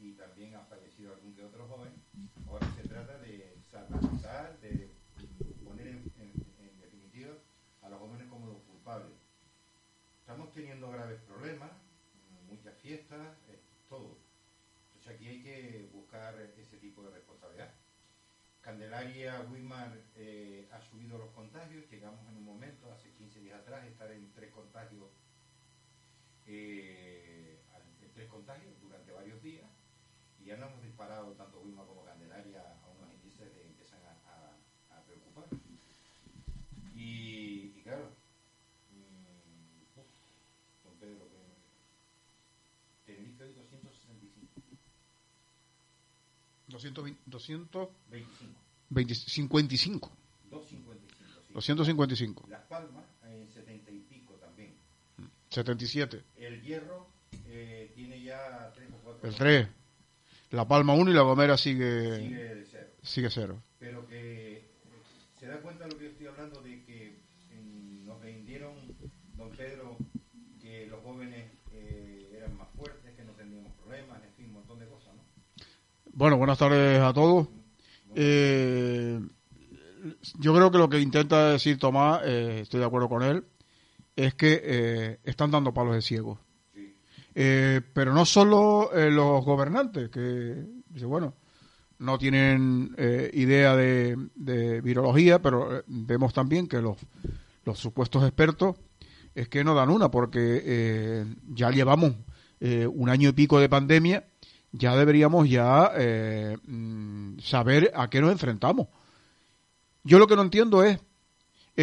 y también ha fallecido algún que otro joven, ahora se trata de satanizar, de poner en, en- definitiva a los jóvenes como los culpables. Estamos teniendo graves problemas, muchas fiestas, eh, todo. Entonces aquí hay que buscar ese tipo de responsabilidad. Candelaria Wimar eh, ha subido los contagios, llegamos en un momento, hace 15 días atrás, estar en tres contagios, eh, tres contagios durante varios días, y ya nos hemos disparado tanto Wimar como Candelaria a unos índices que empiezan a, a- a preocupar. Y, y claro, mm, uf, don Pedro, que Tenerife hoy 265, 220, 200, 25, 20, 55. 255. sí. 255. Las Palmas en 70 y pico también. 77. El Hierro tiene ya 3 o 4. El 3. La Palma 1 y la Gomera sigue, Sigue cero. sigue cero. Pero que eh, se da cuenta de lo que yo estoy hablando de que nos vendieron, don Pedro, que los jóvenes eh, eran más fuertes, que no teníamos problemas, en fin, un montón de cosas, ¿no? Bueno, buenas tardes a todos. Eh, yo creo que lo que intenta decir Tomás, eh, estoy de acuerdo con él, es que eh, están dando palos de ciego. Eh, pero no solo eh, los gobernantes, que dice, bueno, no tienen eh, idea de, de virología, pero eh, vemos también que los, los supuestos expertos es que no dan una, porque eh, ya llevamos un año y pico de pandemia, ya deberíamos ya mm, saber a qué nos enfrentamos. Yo lo que no entiendo es,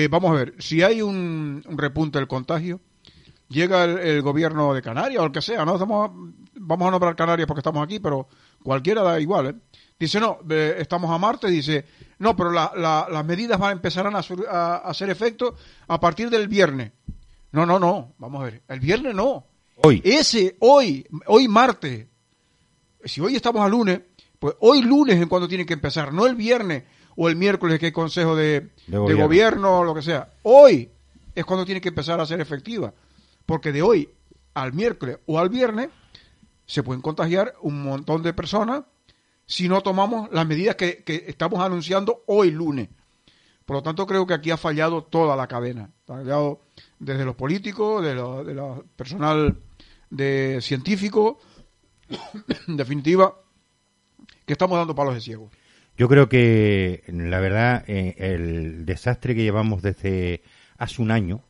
vamos a ver, si hay un, un repunte del contagio, llega el, el gobierno de Canarias o el que sea, ¿no? Estamos, vamos a nombrar Canarias porque estamos aquí, pero cualquiera da igual, ¿eh? Dice, no, eh, estamos a Marte, dice, no, pero la- la- las medidas van a empezar a, sur- a- a hacer efecto a partir del viernes. No, no, no, vamos a ver, el viernes no. Hoy. Ese, hoy, hoy martes, si hoy estamos a lunes, pues hoy lunes es cuando tiene que empezar, no el viernes o el miércoles que hay consejo de, De de gobierno. gobierno o lo que sea. Hoy es cuando tiene que empezar a ser efectiva. Porque de hoy al miércoles o al viernes se pueden contagiar un montón de personas si no tomamos las medidas que, que estamos anunciando hoy lunes. Por lo tanto, creo que aquí ha fallado toda la cadena. Ha fallado desde los políticos, de lo, de lo personal de científico, en definitiva, que estamos dando palos de ciego. Yo creo que, la verdad, eh, el desastre que llevamos desde hace un año,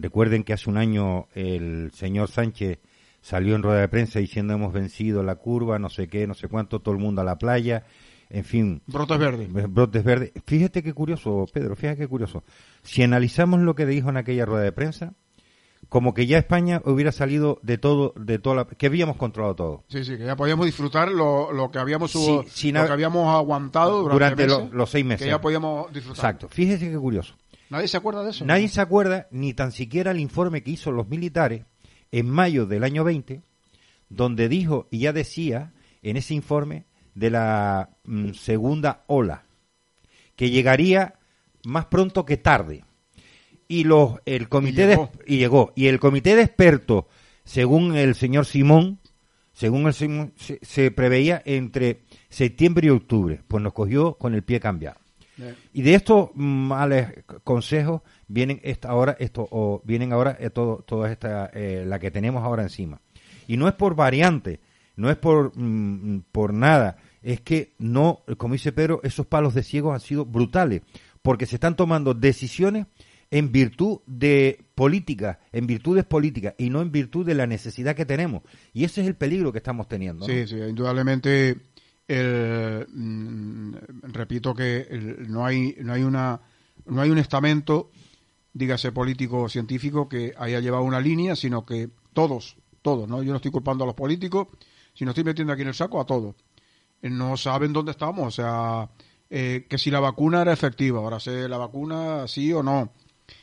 recuerden que hace un año el señor Sánchez salió en rueda de prensa diciendo hemos vencido la curva, no sé qué, no sé cuánto, todo el mundo a la playa, en fin, Brotes verdes. brotes verdes. Fíjate qué curioso, Pedro, fíjate qué curioso. Si analizamos lo que dijo en aquella rueda de prensa, como que ya España hubiera salido de todo, de toda la, que habíamos controlado todo. Sí, sí, que ya podíamos disfrutar lo, lo que habíamos Sí, lo que habíamos aguantado durante, Durante lo- meses, los seis meses. Que ya podíamos disfrutar. Exacto. Fíjese qué curioso. ¿Nadie se acuerda de eso? Nadie se acuerda ni tan siquiera el informe que hizo los militares en mayo del año 20, donde dijo y ya decía en ese informe de la mm, segunda ola, que llegaría más pronto que tarde. Y los el comité Y de- llegó. y llegó y el comité de expertos, según el señor Simón, según el se, se preveía entre septiembre y octubre, pues nos cogió con el pie cambiado. Y de estos males consejos vienen esta ahora esto o vienen ahora eh, todo toda esta eh, la que tenemos ahora encima. Y no es por variante, no es por mm, por nada, es que no, como dice Pedro, esos palos de ciegos han sido brutales, porque se están tomando decisiones en virtud de políticas, en virtudes políticas y no en virtud de la necesidad que tenemos. Y ese es el peligro que estamos teniendo. Sí, sí, indudablemente. El, mm, repito que el- no hay no hay una no hay un estamento, dígase político o científico, que haya llevado una línea, sino que todos, todos, ¿no? Yo no estoy culpando a los políticos, sino estoy metiendo aquí en el saco a todos. Eh, No saben dónde estamos, o sea, eh, que si la vacuna era efectiva, ahora sé la vacuna sí o no.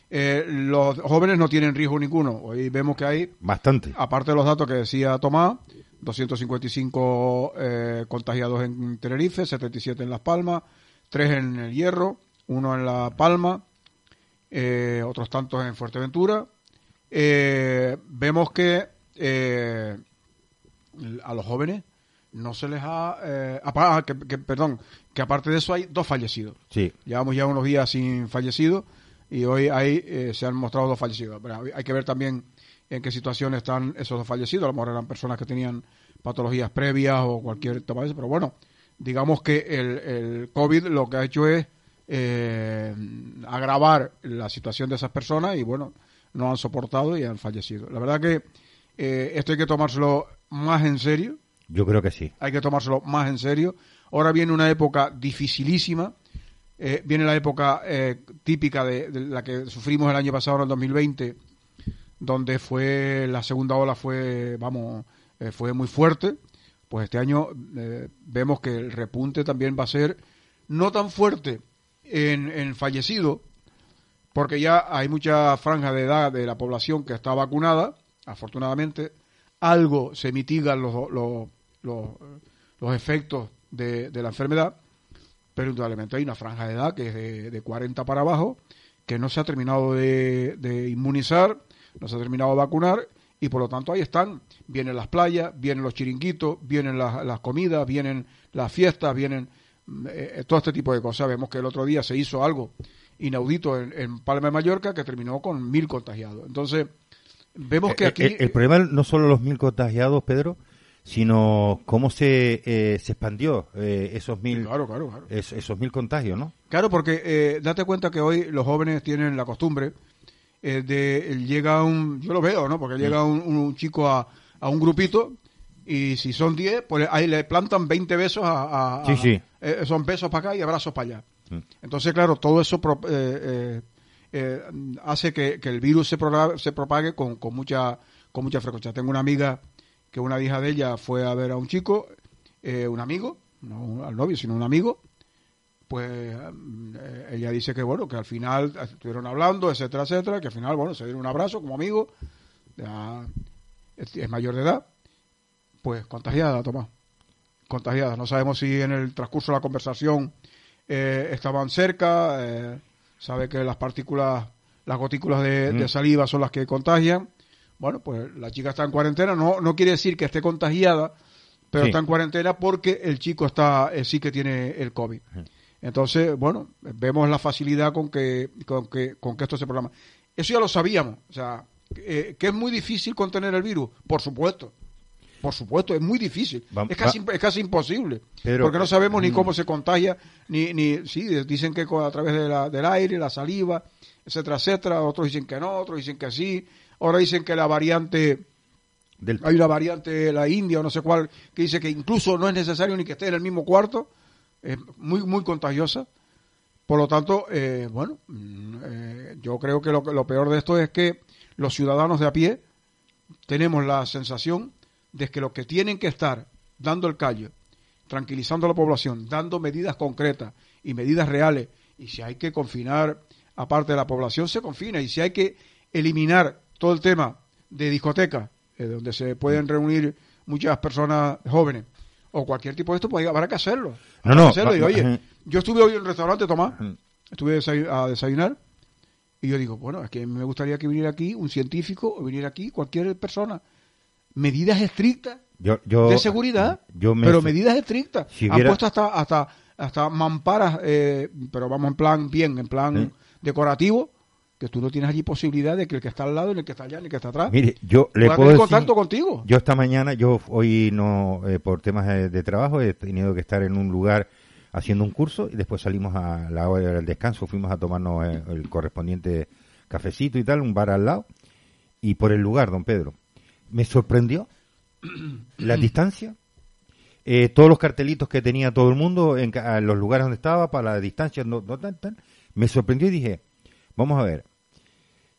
Eh, los jóvenes no tienen riesgo ninguno. Hoy vemos que hay Bastante. aparte de los datos que decía Tomás, 255 eh, contagiados en Tenerife, 77 en Las Palmas, 3 en el Hierro, uno en La Palma, eh, otros tantos en Fuerteventura. Eh, vemos que eh, a los jóvenes no se les ha... eh, ah, que- que- perdón, que aparte de eso hay dos fallecidos. Sí. Llevamos ya unos días sin fallecidos y hoy hay, eh, se han mostrado dos fallecidos. Pero hay que ver también en qué situación están esos dos fallecidos. A lo mejor eran personas que tenían patologías previas o cualquier tema de eso. Pero bueno, digamos que el, el COVID lo que ha hecho es eh, agravar la situación de esas personas y bueno, no han soportado y han fallecido. La verdad que eh, esto hay que tomárselo más en serio Yo creo que sí. hay que tomárselo más en serio. Ahora viene una época dificilísima, eh, viene la época eh, típica de, de la que sufrimos el año pasado, en el 2020, donde fue la segunda ola fue, vamos, eh, fue muy fuerte. Pues este año eh, vemos que el repunte también va a ser no tan fuerte en, en fallecidos, porque ya hay mucha franja de edad de la población que está vacunada, afortunadamente, algo se mitigan los, los, los, los efectos de, de la enfermedad, pero indudablemente hay una franja de edad que es de, de 40 para abajo, que no se ha terminado de, de inmunizar, no se ha terminado de vacunar, y por lo tanto ahí están. Vienen las playas, vienen los chiringuitos, vienen las, las comidas, vienen las fiestas, vienen eh, todo este tipo de cosas. Vemos que el otro día se hizo algo inaudito en, en Palma de Mallorca que terminó con mil contagiados. Entonces, vemos que El- aquí... el, el problema no solo los mil contagiados, Pedro, sino cómo se, eh, se expandió eh, esos mil Claro, claro, claro. es- esos mil contagios, ¿no? Claro, porque eh, date cuenta que hoy los jóvenes tienen la costumbre eh, de llega un, yo lo veo, ¿no? Porque llega un, un chico a, a un grupito y si son 10, pues ahí le plantan 20 besos a, Sí, sí. eh, son besos para acá y abrazos para allá. Mm. Entonces, claro, todo eso pro- eh, eh, eh, hace que, que el virus se, progra- se propague con, con mucha con mucha frecuencia. Tengo una amiga que una hija de ella fue a ver a un chico, eh, un amigo, no al novio, sino un amigo, pues eh, ella dice que bueno, que al final estuvieron hablando, etcétera, etcétera, que al final, bueno, se dieron un abrazo como amigo, ya es, es mayor de edad, pues contagiada, Tomás, contagiada. No sabemos si en el transcurso de la conversación eh, estaban cerca, eh, sabe que las partículas, las gotículas de, de Mm. saliva son las que contagian. Bueno, pues la chica está en cuarentena, no, no quiere decir que esté contagiada, pero Sí. está en cuarentena porque el chico está eh, sí que tiene el COVID. Entonces, bueno, vemos la facilidad con que, con que, con que esto se programa. Eso ya lo sabíamos, o sea, eh, que es muy difícil contener el virus, por supuesto. Por supuesto, es muy difícil. Va- es, casi, va- es casi imposible. Pero- porque no sabemos ni Mm. cómo se contagia, ni, ni sí, dicen que a través de la- del aire, la saliva, etcétera, etcétera. Otros dicen que no, otros dicen que sí. Ahora dicen que la variante Del, hay una variante, la India o no sé cuál, que dice que incluso no es necesario ni que esté en el mismo cuarto, es muy, muy contagiosa. Por lo tanto, eh, bueno, mm, eh, yo creo que lo, que- lo peor de esto es que los ciudadanos de a pie tenemos la sensación de que los que tienen que estar dando el callo, tranquilizando a la población, dando medidas concretas y medidas reales, y si hay que confinar a parte de la población, se confina, y si hay que eliminar todo el tema de discotecas, eh, donde se pueden reunir muchas personas jóvenes, o cualquier tipo de esto, pues habrá que hacerlo. No, no, que hacerlo. va- Y, va- oye, yo estuve hoy en el restaurante, Tomás, estuve a desayunar y yo digo, bueno, es que me gustaría que viniera aquí un científico o viniera aquí cualquier persona. Medidas estrictas Yo, yo, de seguridad, yo me- pero medidas estrictas. Si Han hubiera- puesto hasta, hasta, hasta mamparas, eh, pero vamos en plan bien, en plan Sí. decorativo, que tú no tienes allí posibilidad de que el que está al lado, ni el que está allá, ni el que está atrás, Mire, yo le puedo tener decir, contacto contigo. yo esta mañana, yo hoy no, eh, por temas de, de trabajo, he tenido que estar en un lugar haciendo un curso y después salimos a la hora del descanso, fuimos a tomarnos eh, el correspondiente cafecito y tal, un bar al lado, y por el lugar, don Pedro, me sorprendió la distancia, eh, todos los cartelitos que tenía todo el mundo en en los lugares donde estaba, para la distancia, no, no tan, tan, me sorprendió y dije, vamos a ver,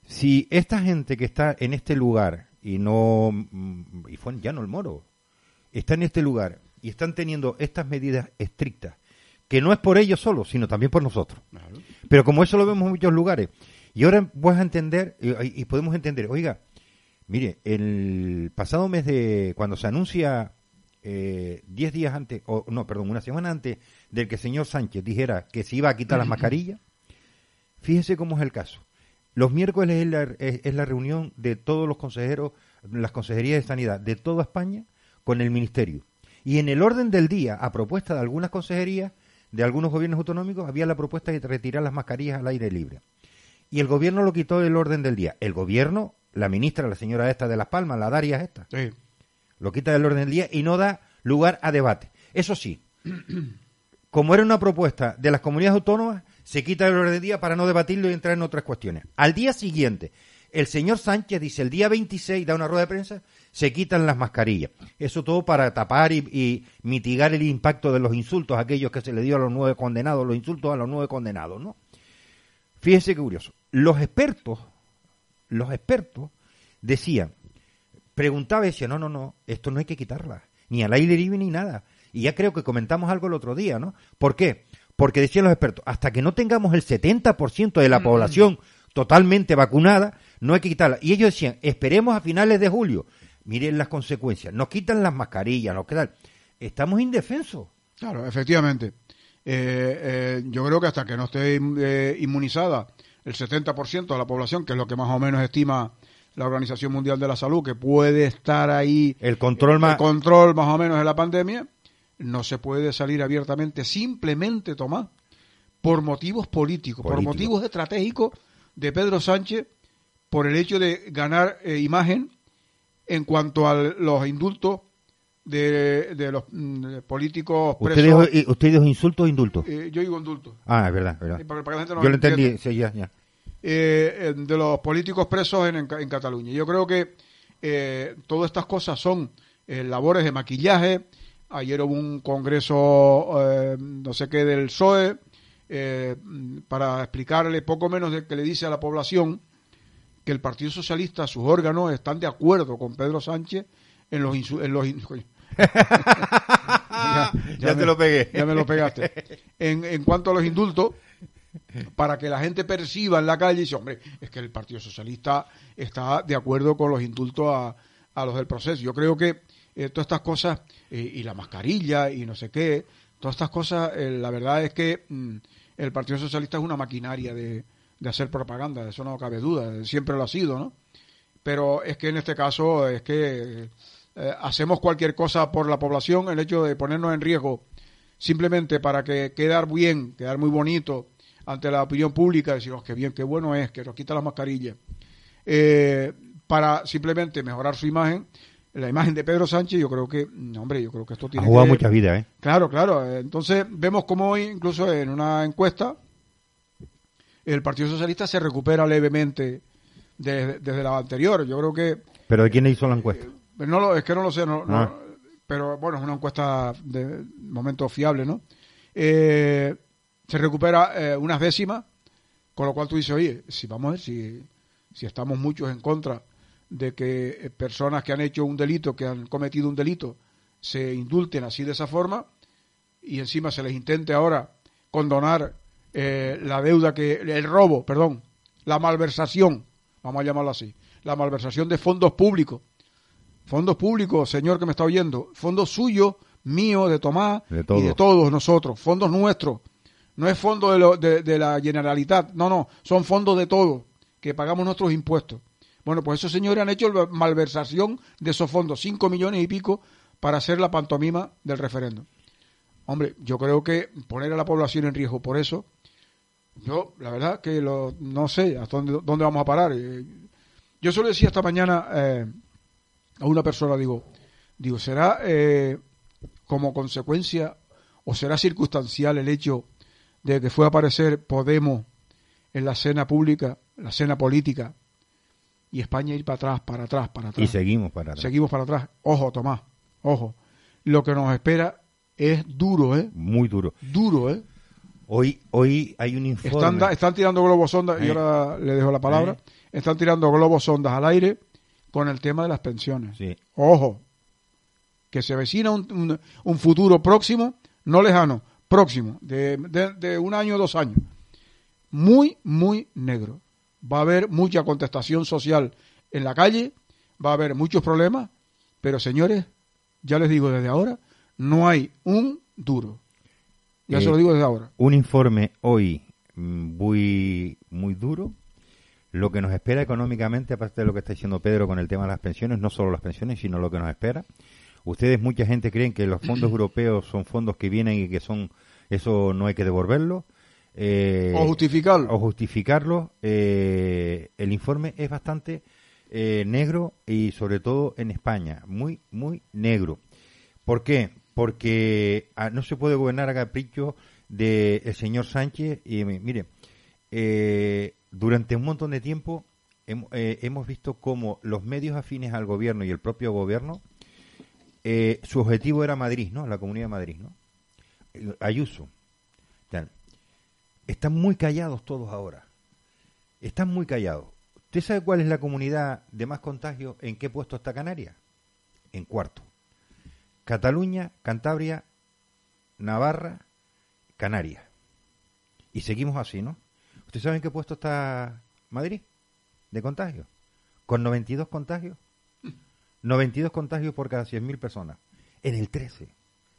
si esta gente que está en este lugar y no mm, y fue en Llano el Moro está en este lugar y están teniendo estas medidas estrictas que no es por ellos solo sino también por nosotros. Pero como eso lo vemos en muchos lugares y ahora vas a entender y, y podemos entender oiga mire el pasado mes de cuando se anuncia eh, 10 días antes o no perdón una semana antes del que el señor Sánchez dijera que se iba a quitar las mascarillas Fíjese cómo es el caso. Los miércoles es la, es- es la reunión de todos los consejeros, las consejerías de sanidad de toda España con el ministerio. Y en el orden del día, a propuesta de algunas consejerías, de algunos gobiernos autonómicos, había la propuesta de retirar las mascarillas al aire libre. Y el gobierno lo quitó del orden del día. El gobierno, la ministra, la señora esta de Las Palmas, la Darias esta, Sí. lo quita del orden del día y no da lugar a debate. Eso sí, como era una propuesta de las comunidades autónomas, se quita del orden del día para no debatirlo y entrar en otras cuestiones. Al día siguiente, el señor Sánchez dice, el día 26 da una rueda de prensa, se quitan las mascarillas. Eso todo para tapar y, mitigar el impacto de los insultos, aquellos que se le dio a los nueve condenados, los insultos a los nueve condenados, ¿no? Fíjese qué curioso. Los expertos, los expertos decían, preguntaba y decía, no, no, no, esto no hay que quitarla, ni al aire libre ni nada. Y ya creo que comentamos algo el otro día, ¿no? ¿Por qué? Porque decían los expertos, hasta que no tengamos el 70% de la población totalmente vacunada, no hay que quitarla. Y ellos decían, esperemos a finales de julio. Miren las consecuencias, nos quitan las mascarillas, nos quedan... Estamos indefensos. Claro, efectivamente. Eh, eh, yo creo que hasta que no esté eh, inmunizada el 70% de la población, que es lo que más o menos estima la Organización Mundial de la Salud, que puede estar ahí El control el más... control más o menos de la pandemia, no se puede salir abiertamente, simplemente tomar por motivos políticos, por motivos estratégicos de Pedro Sánchez, por el hecho de ganar eh, imagen en cuanto a los indultos de, de los mm, políticos ¿Usted presos. dijo, y- usted dijo insultos o indultos? Eh, yo digo indultos. Ah, es verdad, verdad. eh, para- para que la gente nos Yo lo entendí, sí, ya, ya. Eh, eh, de los políticos presos en, en Ca- en Cataluña. Yo creo que eh, todas estas cosas son eh, labores de maquillaje. Ayer hubo un congreso, eh, no sé qué, del PSOE, eh, para explicarle poco menos de que le dice a la población que el Partido Socialista, sus órganos, están de acuerdo con Pedro Sánchez en los... en los in- coño. Ya- Ya te lo pegué. Ya me lo pegaste. En, en cuanto a los indultos, para que la gente perciba en la calle y dice, hombre, es que el Partido Socialista está de acuerdo con los indultos a, a los del proceso. Yo creo que eh, todas estas cosas, eh, y la mascarilla y no sé qué, todas estas cosas, eh, la verdad es que mm, el Partido Socialista es una maquinaria de, de hacer propaganda, de eso no cabe duda, siempre lo ha sido, ¿no? Pero es que en este caso es que hacemos cualquier cosa por la población, el hecho de ponernos en riesgo simplemente para que quedar bien, quedar muy bonito ante la opinión pública, decir, oh, qué bien, qué bueno es, que nos quita las mascarillas, eh, para simplemente mejorar su imagen, la imagen de Pedro Sánchez, yo creo que, no, hombre, yo creo que esto Ha jugado que... mucha vida, ¿eh? Claro, claro. eh, Entonces vemos como hoy, incluso en una encuesta, el Partido Socialista se recupera levemente de- desde la anterior. Yo creo que ¿Pero de quién hizo la encuesta? no lo, es que no lo sé, no, no- Ah. pero bueno, es una encuesta de momento fiable, ¿no? Eh, se recupera eh, unas décimas, con lo cual tú dices, oye, si vamos a ver si, si estamos muchos en contra de que eh, personas que han hecho un delito, que han cometido un delito, se indulten así de esa forma y encima se les intente ahora condonar eh, la deuda que, el robo, perdón, la malversación, vamos a llamarlo así, la malversación de fondos públicos fondos públicos, señor que me está oyendo, fondos suyos, míos, de Tomás De y de todos nosotros, fondos nuestros. No es fondo de, lo- de, de la Generalitat, no, no, son fondos de todos, que pagamos nuestros impuestos. Bueno, pues esos señores han hecho malversación de esos fondos, cinco millones y pico, para hacer la pantomima del referéndum. Hombre, yo creo que poner a la población en riesgo por eso, yo la verdad que lo, no sé hasta dónde, dónde vamos a parar. Eh, Yo solo decía esta mañana eh, a una persona, digo, digo, ¿será eh, como consecuencia o será circunstancial el hecho de que fue a aparecer Podemos en la escena pública, la escena política, y España ir para atrás, para atrás, para atrás? Y seguimos para atrás. Seguimos para atrás. Ojo, Tomás, ojo. Lo que nos espera es duro, ¿eh? Muy duro. Duro, ¿eh? Hoy, hoy hay un informe. Están, tirando globos sondas, y Eh. ahora le dejo la palabra. Eh. Están tirando globos sondas al aire con el tema de las pensiones. Sí. Ojo, que se avecina un, un- un futuro próximo, no lejano, próximo, de, de- de un año o dos años, muy, muy negro. Va a haber mucha contestación social en la calle, va a haber muchos problemas, pero señores, ya les digo desde ahora, no hay un duro. Ya Eh, se lo digo desde ahora. un informe hoy mm, muy, muy duro. Lo que nos espera económicamente, aparte de lo que está diciendo Pedro con el tema de las pensiones, no solo las pensiones, sino lo que nos espera. Ustedes, mucha gente creen que los fondos europeos son fondos que vienen y que son, eso no hay que devolverlo. Eh, o justificarlo. o justificarlo. Eh, el informe es bastante eh, negro y sobre todo en España, muy, muy negro. ¿Por qué? Porque ah, no se puede gobernar a capricho del señor Sánchez. Y mi- mire, eh, durante un montón de tiempo hem- eh, hemos visto cómo los medios afines al gobierno y el propio gobierno, eh, su objetivo era Madrid, ¿no? La Comunidad de Madrid, ¿no? Ayuso. Están muy callados todos ahora. Están muy callados. ¿Usted sabe cuál es la comunidad de más contagio? ¿En qué puesto está Canarias? En cuarto. Cataluña, Cantabria, Navarra, Canarias. Y seguimos así, ¿no? ¿Usted sabe en qué puesto está Madrid de contagio? Con 92 contagios. 92 contagios por cada 100.000 personas. En el 13.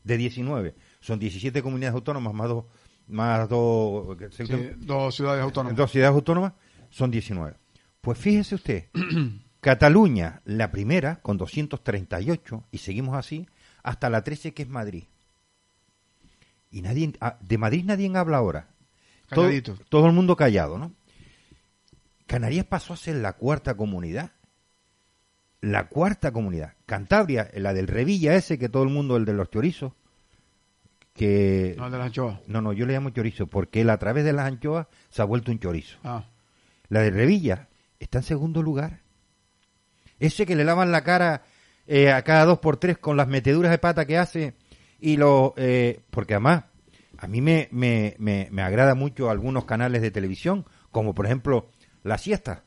De 19. Son 17 comunidades autónomas más dos... Más dos... Sí, dos ciudades autónomas. Dos ciudades autónomas son 19. Pues fíjese usted, Cataluña, la primera, con 238, y seguimos así, hasta la 13, que es Madrid. Y nadie, ah, de Madrid nadie habla ahora. Todo, todo el mundo callado, ¿no? Canarias pasó a ser la cuarta comunidad. La cuarta comunidad. Cantabria, la del Revilla ese, que todo el mundo, el de los chorizos, que... No, de las anchoas. No, no, yo le llamo chorizo, porque él a través de las anchoas se ha vuelto un chorizo. Ah, La de Revilla está en segundo lugar. Ese que le lavan la cara eh, a cada dos por tres con las meteduras de pata que hace y lo... eh, porque además, a mí me, me, me, me agrada mucho algunos canales de televisión, como por ejemplo La Siesta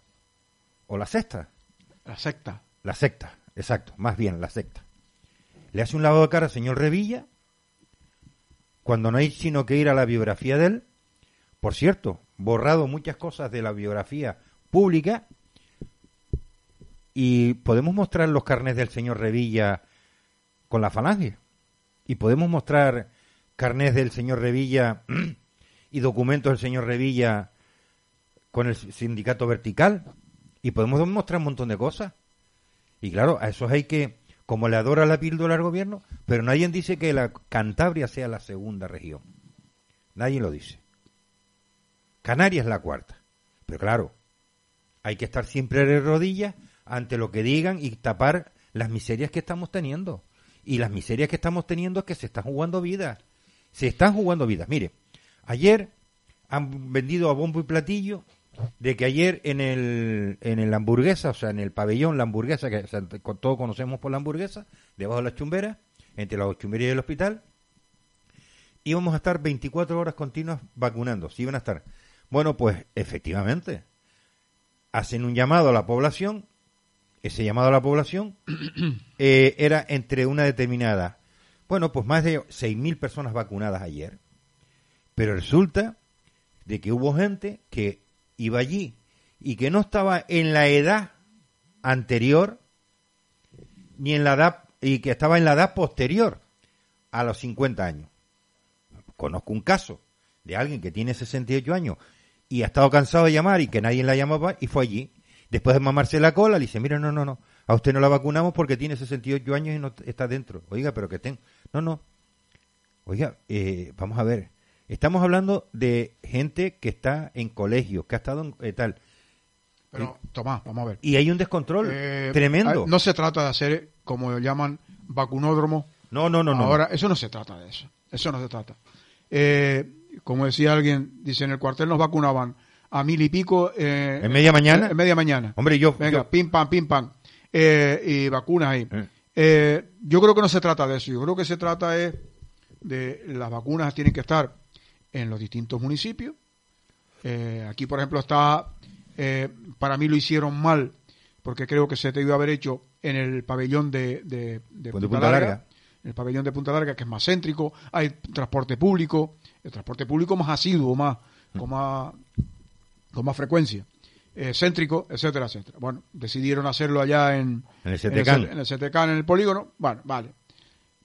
o La Sexta. la secta. La secta, exacto, más bien la secta. Le hace un lavado de cara al señor Revilla, cuando no hay sino que ir a la biografía de él. Por cierto, borrado muchas cosas de la biografía pública. Y podemos mostrar los carnes del señor Revilla con la falange. Y podemos mostrar carnes del señor Revilla y documentos del señor Revilla con el sindicato vertical. Y podemos mostrar un montón de cosas. Y claro, a esos hay que, como le adora la píldora al gobierno, pero nadie dice que la Cantabria sea la segunda región. Nadie lo dice. Canarias la cuarta. Pero claro, hay que estar siempre de rodillas ante lo que digan y tapar las miserias que estamos teniendo. Y las miserias que estamos teniendo es que se están jugando vidas. Se están jugando vidas. Mire, ayer han vendido a bombo y platillo de que ayer en el en el hamburguesa, o sea, en el pabellón la hamburguesa que o sea, con- todos conocemos por la hamburguesa, debajo de las chumberas, entre la chumbería y el hospital, íbamos a estar 24 horas continuas vacunando, sí iban a estar. Bueno, pues efectivamente hacen un llamado a la población, ese llamado a la población eh, era entre una determinada, bueno, pues más de 6.000 personas vacunadas ayer, pero resulta de que hubo gente que iba allí y que no estaba en la edad anterior ni en la edad y que estaba en la edad posterior a los 50 años. Conozco un caso de alguien que tiene 68 años y ha estado cansado de llamar y que nadie la llamaba y fue allí. Después de mamarse la cola, le dice, mira, no, no, no, a usted no la vacunamos porque tiene 68 años y no está dentro. Oiga, pero que estén. No, no. Oiga, eh, vamos a ver. Estamos hablando de gente que está en colegios, que ha estado en eh, tal. Pero, Tomás, vamos a ver. Y hay un descontrol Eh, tremendo. No se trata de hacer, como lo llaman, vacunódromo. No, no, no, no. Ahora, eso no se trata de eso. Eso no se trata. Eh, como decía alguien, dice, en el cuartel nos vacunaban a mil y pico. eh, ¿En media mañana? En media mañana. Hombre, yo. Venga, yo- pim, pam, pim, pam. Eh, y vacunas ahí. Eh. Eh, yo creo que no se trata de eso. Yo creo que se trata es de las vacunas tienen que estar en los distintos municipios. Eh, aquí, por ejemplo, está, eh, para mí lo hicieron mal, porque creo que se debió haber hecho en el pabellón de, de, Punta, Punta Larga, Larga. en el pabellón de Punta Larga, que es más céntrico, hay transporte público, el transporte público más asiduo, más, con más, con más frecuencia, eh, céntrico, etcétera, etcétera. Bueno, decidieron hacerlo allá en, En el CTCAN. en el en el polígono. Bueno, vale.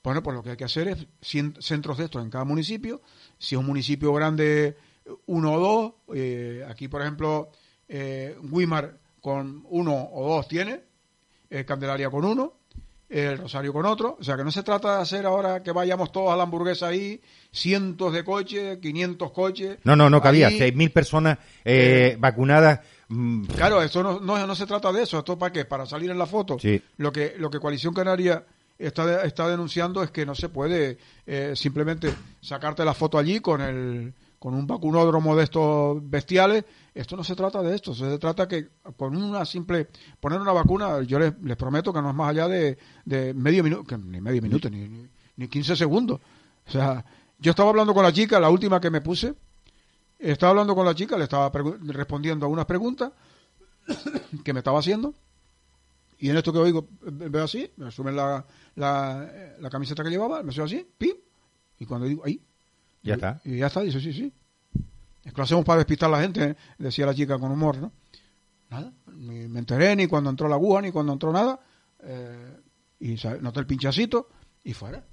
Bueno, pues lo que hay que hacer es centros de estos en cada municipio. Si es un municipio grande, uno o dos. eh, aquí, por ejemplo, eh, Wimar con uno o dos tiene, eh, Candelaria con uno, el Rosario con otro. O sea, que no se trata de hacer ahora que vayamos todos a la hamburguesa ahí, cientos de coches, 500 coches. No, no, no cabía. Ahí- 6.000 personas eh, vacunadas. mm, Claro, esto no, no, no se trata de eso. ¿Esto para qué? Para salir en la foto. Sí. Lo que lo que Coalición Canaria está, está denunciando es que no se puede eh, simplemente sacarte la foto allí con el con un vacunódromo de estos bestiales. Esto no se trata de esto. Se trata que con una simple poner una vacuna, yo les, prometo que no es más allá de, de medio minuto, ni medio minuto, ni, ni, ni 15 segundos. O sea, yo estaba hablando con la chica, la última que me puse, estaba hablando con la chica, le estaba respondiendo a unas preguntas que me estaba haciendo. Y en esto que oigo, eh, veo así, me suben la, la, la camiseta que llevaba, me subo así, pim. Y cuando digo, ahí. Ya y- está. Y ya está, dice, sí, sí. Es que lo hacemos para despistar a la gente, ¿eh? decía la chica con humor, ¿no? Nada, ni me enteré ni cuando entró la aguja, ni cuando entró nada. eh, y ¿sabes? noté el pinchacito y fuera.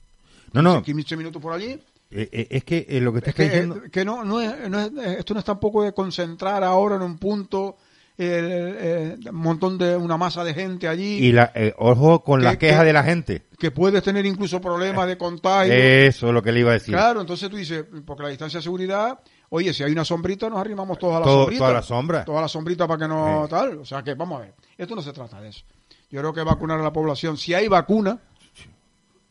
No, no. 15 minutos por allí. eh, eh, es que lo que te Es que, diciendo. que no, no es, no es- esto no es tampoco de concentrar ahora en un punto el, un montón de una masa de gente allí Y la, eh, ojo con que- la queja que- de la gente. que puedes tener incluso problemas de contagio. Eso es lo que le iba a decir. claro, entonces tú dices, porque la distancia de seguridad, oye, si hay una sombrita, nos arrimamos todos a la Todo- sombrita. toda la sombra. Toda la sombrita para que no Sí. tal. O sea que vamos a ver, esto no se trata de eso. Yo creo que vacunar a la población, si hay vacuna,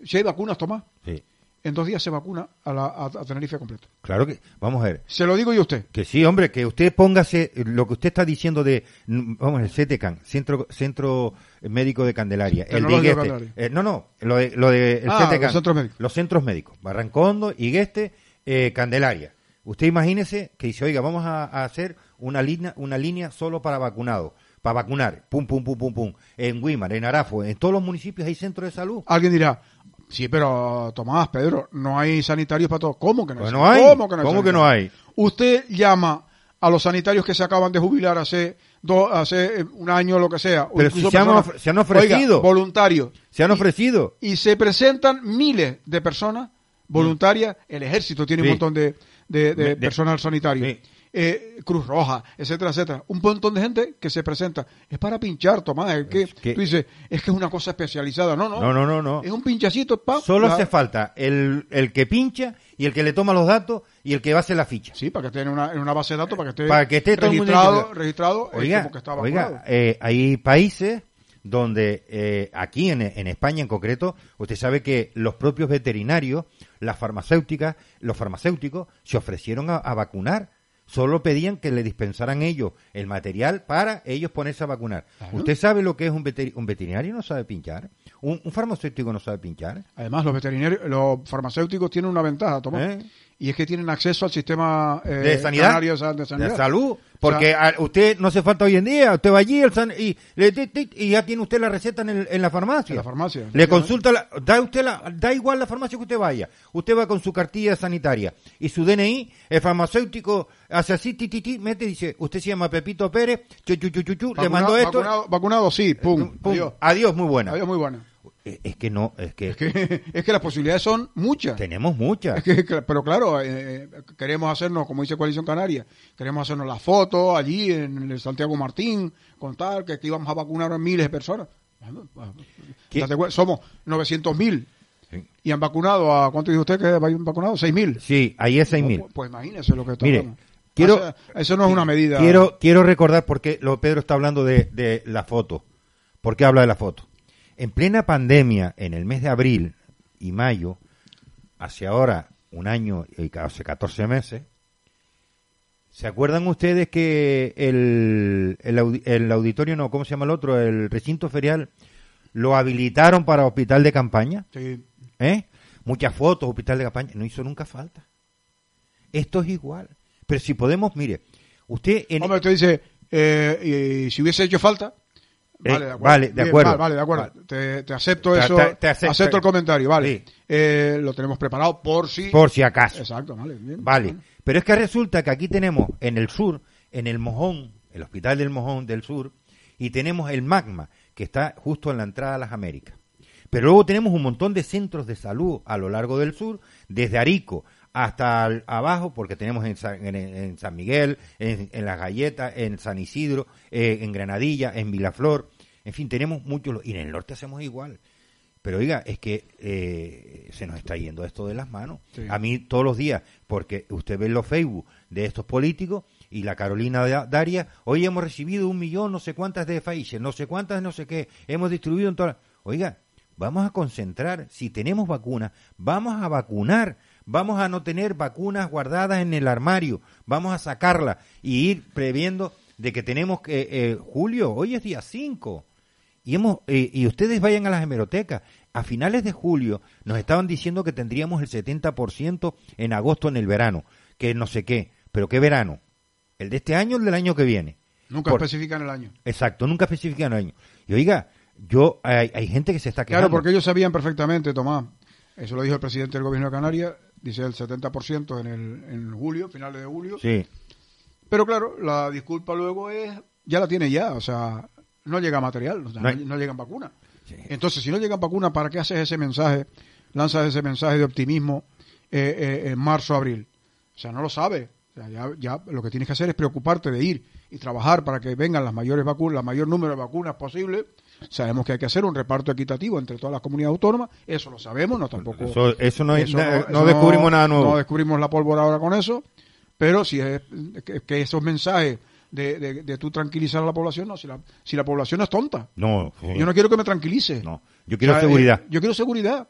si hay vacunas, Tomás, Sí. En dos días se vacuna a, la, a, a Tenerife completo. Claro que. Vamos a ver. Se lo digo yo a usted. Que sí, hombre, que usted póngase lo que usted está diciendo de, mm, vamos, el CTCAN, Centro, Centro Médico de Candelaria, el de Igueste. Candelaria. Eh, no, no, lo de, lo de el Ah, CTCAN, los centros médicos. Los centros médicos, Barrancondo, Igueste, eh, Candelaria. Usted imagínese que dice, oiga, vamos a, a hacer una línea, una línea solo para vacunados, para vacunar, pum, pum, pum, pum, pum, en Guimar, en Arafo, en todos los municipios hay centros de salud. Alguien dirá, sí, pero Tomás, Pedro, no hay sanitarios para todos. ¿Cómo que no, Pues hay? no hay. ¿Cómo que no hay? ¿Cómo que no hay? Usted llama a los sanitarios que se acaban de jubilar hace dos, hace eh, un año o lo que sea. Pero si se han personas- ofre- se han ofrecido. Oiga, voluntarios. Se han ofrecido. Y se presentan miles de personas voluntarias. El ejército tiene Sí. un montón de De- de- personal sanitario. Sí. Eh, Cruz Roja, etcétera, etcétera. Un montón de gente que se presenta. Es para pinchar, Tomás. Es que, Es que- tú dices, es que es una cosa especializada. No, no. No, no, no, no. Es un pinchacito, pa, Solo la- hace falta el, el que pincha y el que le toma los datos y el que va a hacer la ficha. Sí, para que esté en una, en una base de datos, para que esté, Para que esté registrado, registrado Oiga, como que está oiga, eh, hay países donde eh, aquí en, en España en concreto, usted sabe que los propios veterinarios, las farmacéuticas, los farmacéuticos se ofrecieron a, a vacunar. Solo pedían que le dispensaran ellos el material para ellos ponerse a vacunar. Claro. ¿Usted sabe lo que es un, veteri- un veterinario? ¿No sabe pinchar? ¿Un, un farmacéutico no sabe pinchar? Además, los veterinarios, los farmacéuticos tienen una ventaja, Tomás, ¿Eh? Y es que tienen acceso al sistema eh, de sanidad, canario de sanidad. salud, porque a- usted no hace falta hoy en día, usted va allí el san- y, y ya tiene usted la receta en, el- en la farmacia. En la farmacia, Le consulta, la- da usted la, da igual la farmacia que usted vaya, usted va con su cartilla sanitaria y su DNI, el farmacéutico hace así, ti, ti, ti, mete y dice, usted se llama Pepito Pérez, chu, chu, chu, chu, chu, le mandó esto, Vacunado, vacunado, sí, pum, pum, adiós. adiós, muy buena. Adiós, muy buena. Eh, Es que no, es que, Es que, es que las posibilidades son muchas. tenemos muchas. Es que, que- pero claro, eh, queremos hacernos, como dice Coalición Canaria, queremos hacernos las fotos allí en el Santiago Martín, con tal, que, que íbamos a vacunar a miles de personas. ¿Qué? Somos 900.000 Sí. y han vacunado a, ¿cuánto dijo usted que han vacunado? 6.000. Sí, ahí es 6.000. Pues, pues imagínese lo que está Mire, quiero- O sea, eso no es una medida. Quiero, quiero recordar porque lo Pedro está hablando de, de la foto. ¿Por qué habla de la foto? En plena pandemia, en el mes de abril y mayo, hace ahora un año y hace 14 meses, ¿se acuerdan ustedes que el, el, el auditorio, no, ¿cómo se llama el otro? El recinto ferial, lo habilitaron para hospital de campaña? Sí. ¿Eh? Muchas fotos, hospital de campaña, no hizo nunca falta. Esto es igual. Pero si podemos, mire, usted en, Hombre, usted dice, eh, y si hubiese hecho falta. Eh, Vale, de acuerdo. vale, de acuerdo. vale, vale, de acuerdo. Vale. Te, te acepto eso. te- te acepto. acepto el comentario, vale. Sí. Eh, lo tenemos preparado por si. por si acaso. Exacto, vale. Bien, Vale. Pero es que resulta que aquí tenemos en el sur, en el Mojón, el hospital del Mojón del sur, y tenemos el Magma, que está justo en la entrada a las Américas. Pero luego tenemos un montón de centros de salud a lo largo del sur, desde Arico hasta al- abajo, porque tenemos en San, en- en San Miguel, en, en Las Galletas, en San Isidro, eh, en Granadilla, en Vilaflor, en fin, tenemos muchos, y en el norte hacemos igual. Pero oiga, es que eh, se nos está yendo esto de las manos. Sí. A mí todos los días, porque usted ve los Facebook de estos políticos y la Carolina Da- Daria, hoy hemos recibido un millón, no sé cuántas de Pfizer, no sé cuántas, no sé qué, hemos distribuido en todas. Oiga, vamos a concentrar, si tenemos vacunas, vamos a vacunar, vamos a no tener vacunas guardadas en el armario, vamos a sacarlas y ir previendo de que tenemos que, eh, julio, hoy es día 5, y hemos eh, y ustedes vayan a las hemerotecas. A finales de julio nos estaban diciendo que tendríamos el 70% en agosto en el verano, que no sé qué, pero qué verano, el de este año o el del año que viene. Nunca Por- especifican el año. Exacto, nunca especifican el año. Y oiga, yo hay, hay gente que se está quejando. Claro, porque ellos sabían perfectamente, Tomás. Eso lo dijo el presidente del gobierno de Canarias. Dice el 70% en, el, en julio, finales de julio. Sí, Pero claro, la disculpa luego es, ya la tiene ya, o sea, no llega material, o sea, No no, hay- no llegan vacunas. Sí. Entonces, si no llegan vacunas, ¿para qué haces ese mensaje, lanzas ese mensaje de optimismo eh, eh, en marzo, abril? O sea, no lo sabes. O sea, ya, ya lo que tienes que hacer es preocuparte de ir y trabajar para que vengan las mayores vacunas, el mayor número de vacunas posible. Sabemos que hay que hacer un reparto equitativo entre todas las comunidades autónomas, eso lo sabemos, no tampoco Eso, eso no, es, eso na- eso no descubrimos nada nuevo. No descubrimos la pólvora ahora con eso, pero si es que, que esos mensajes de, de, de tú tranquilizar a la población, no, si la, si la población es tonta. no. Yo no quiero que me tranquilice. No, yo quiero O sea, seguridad. eh, yo quiero seguridad.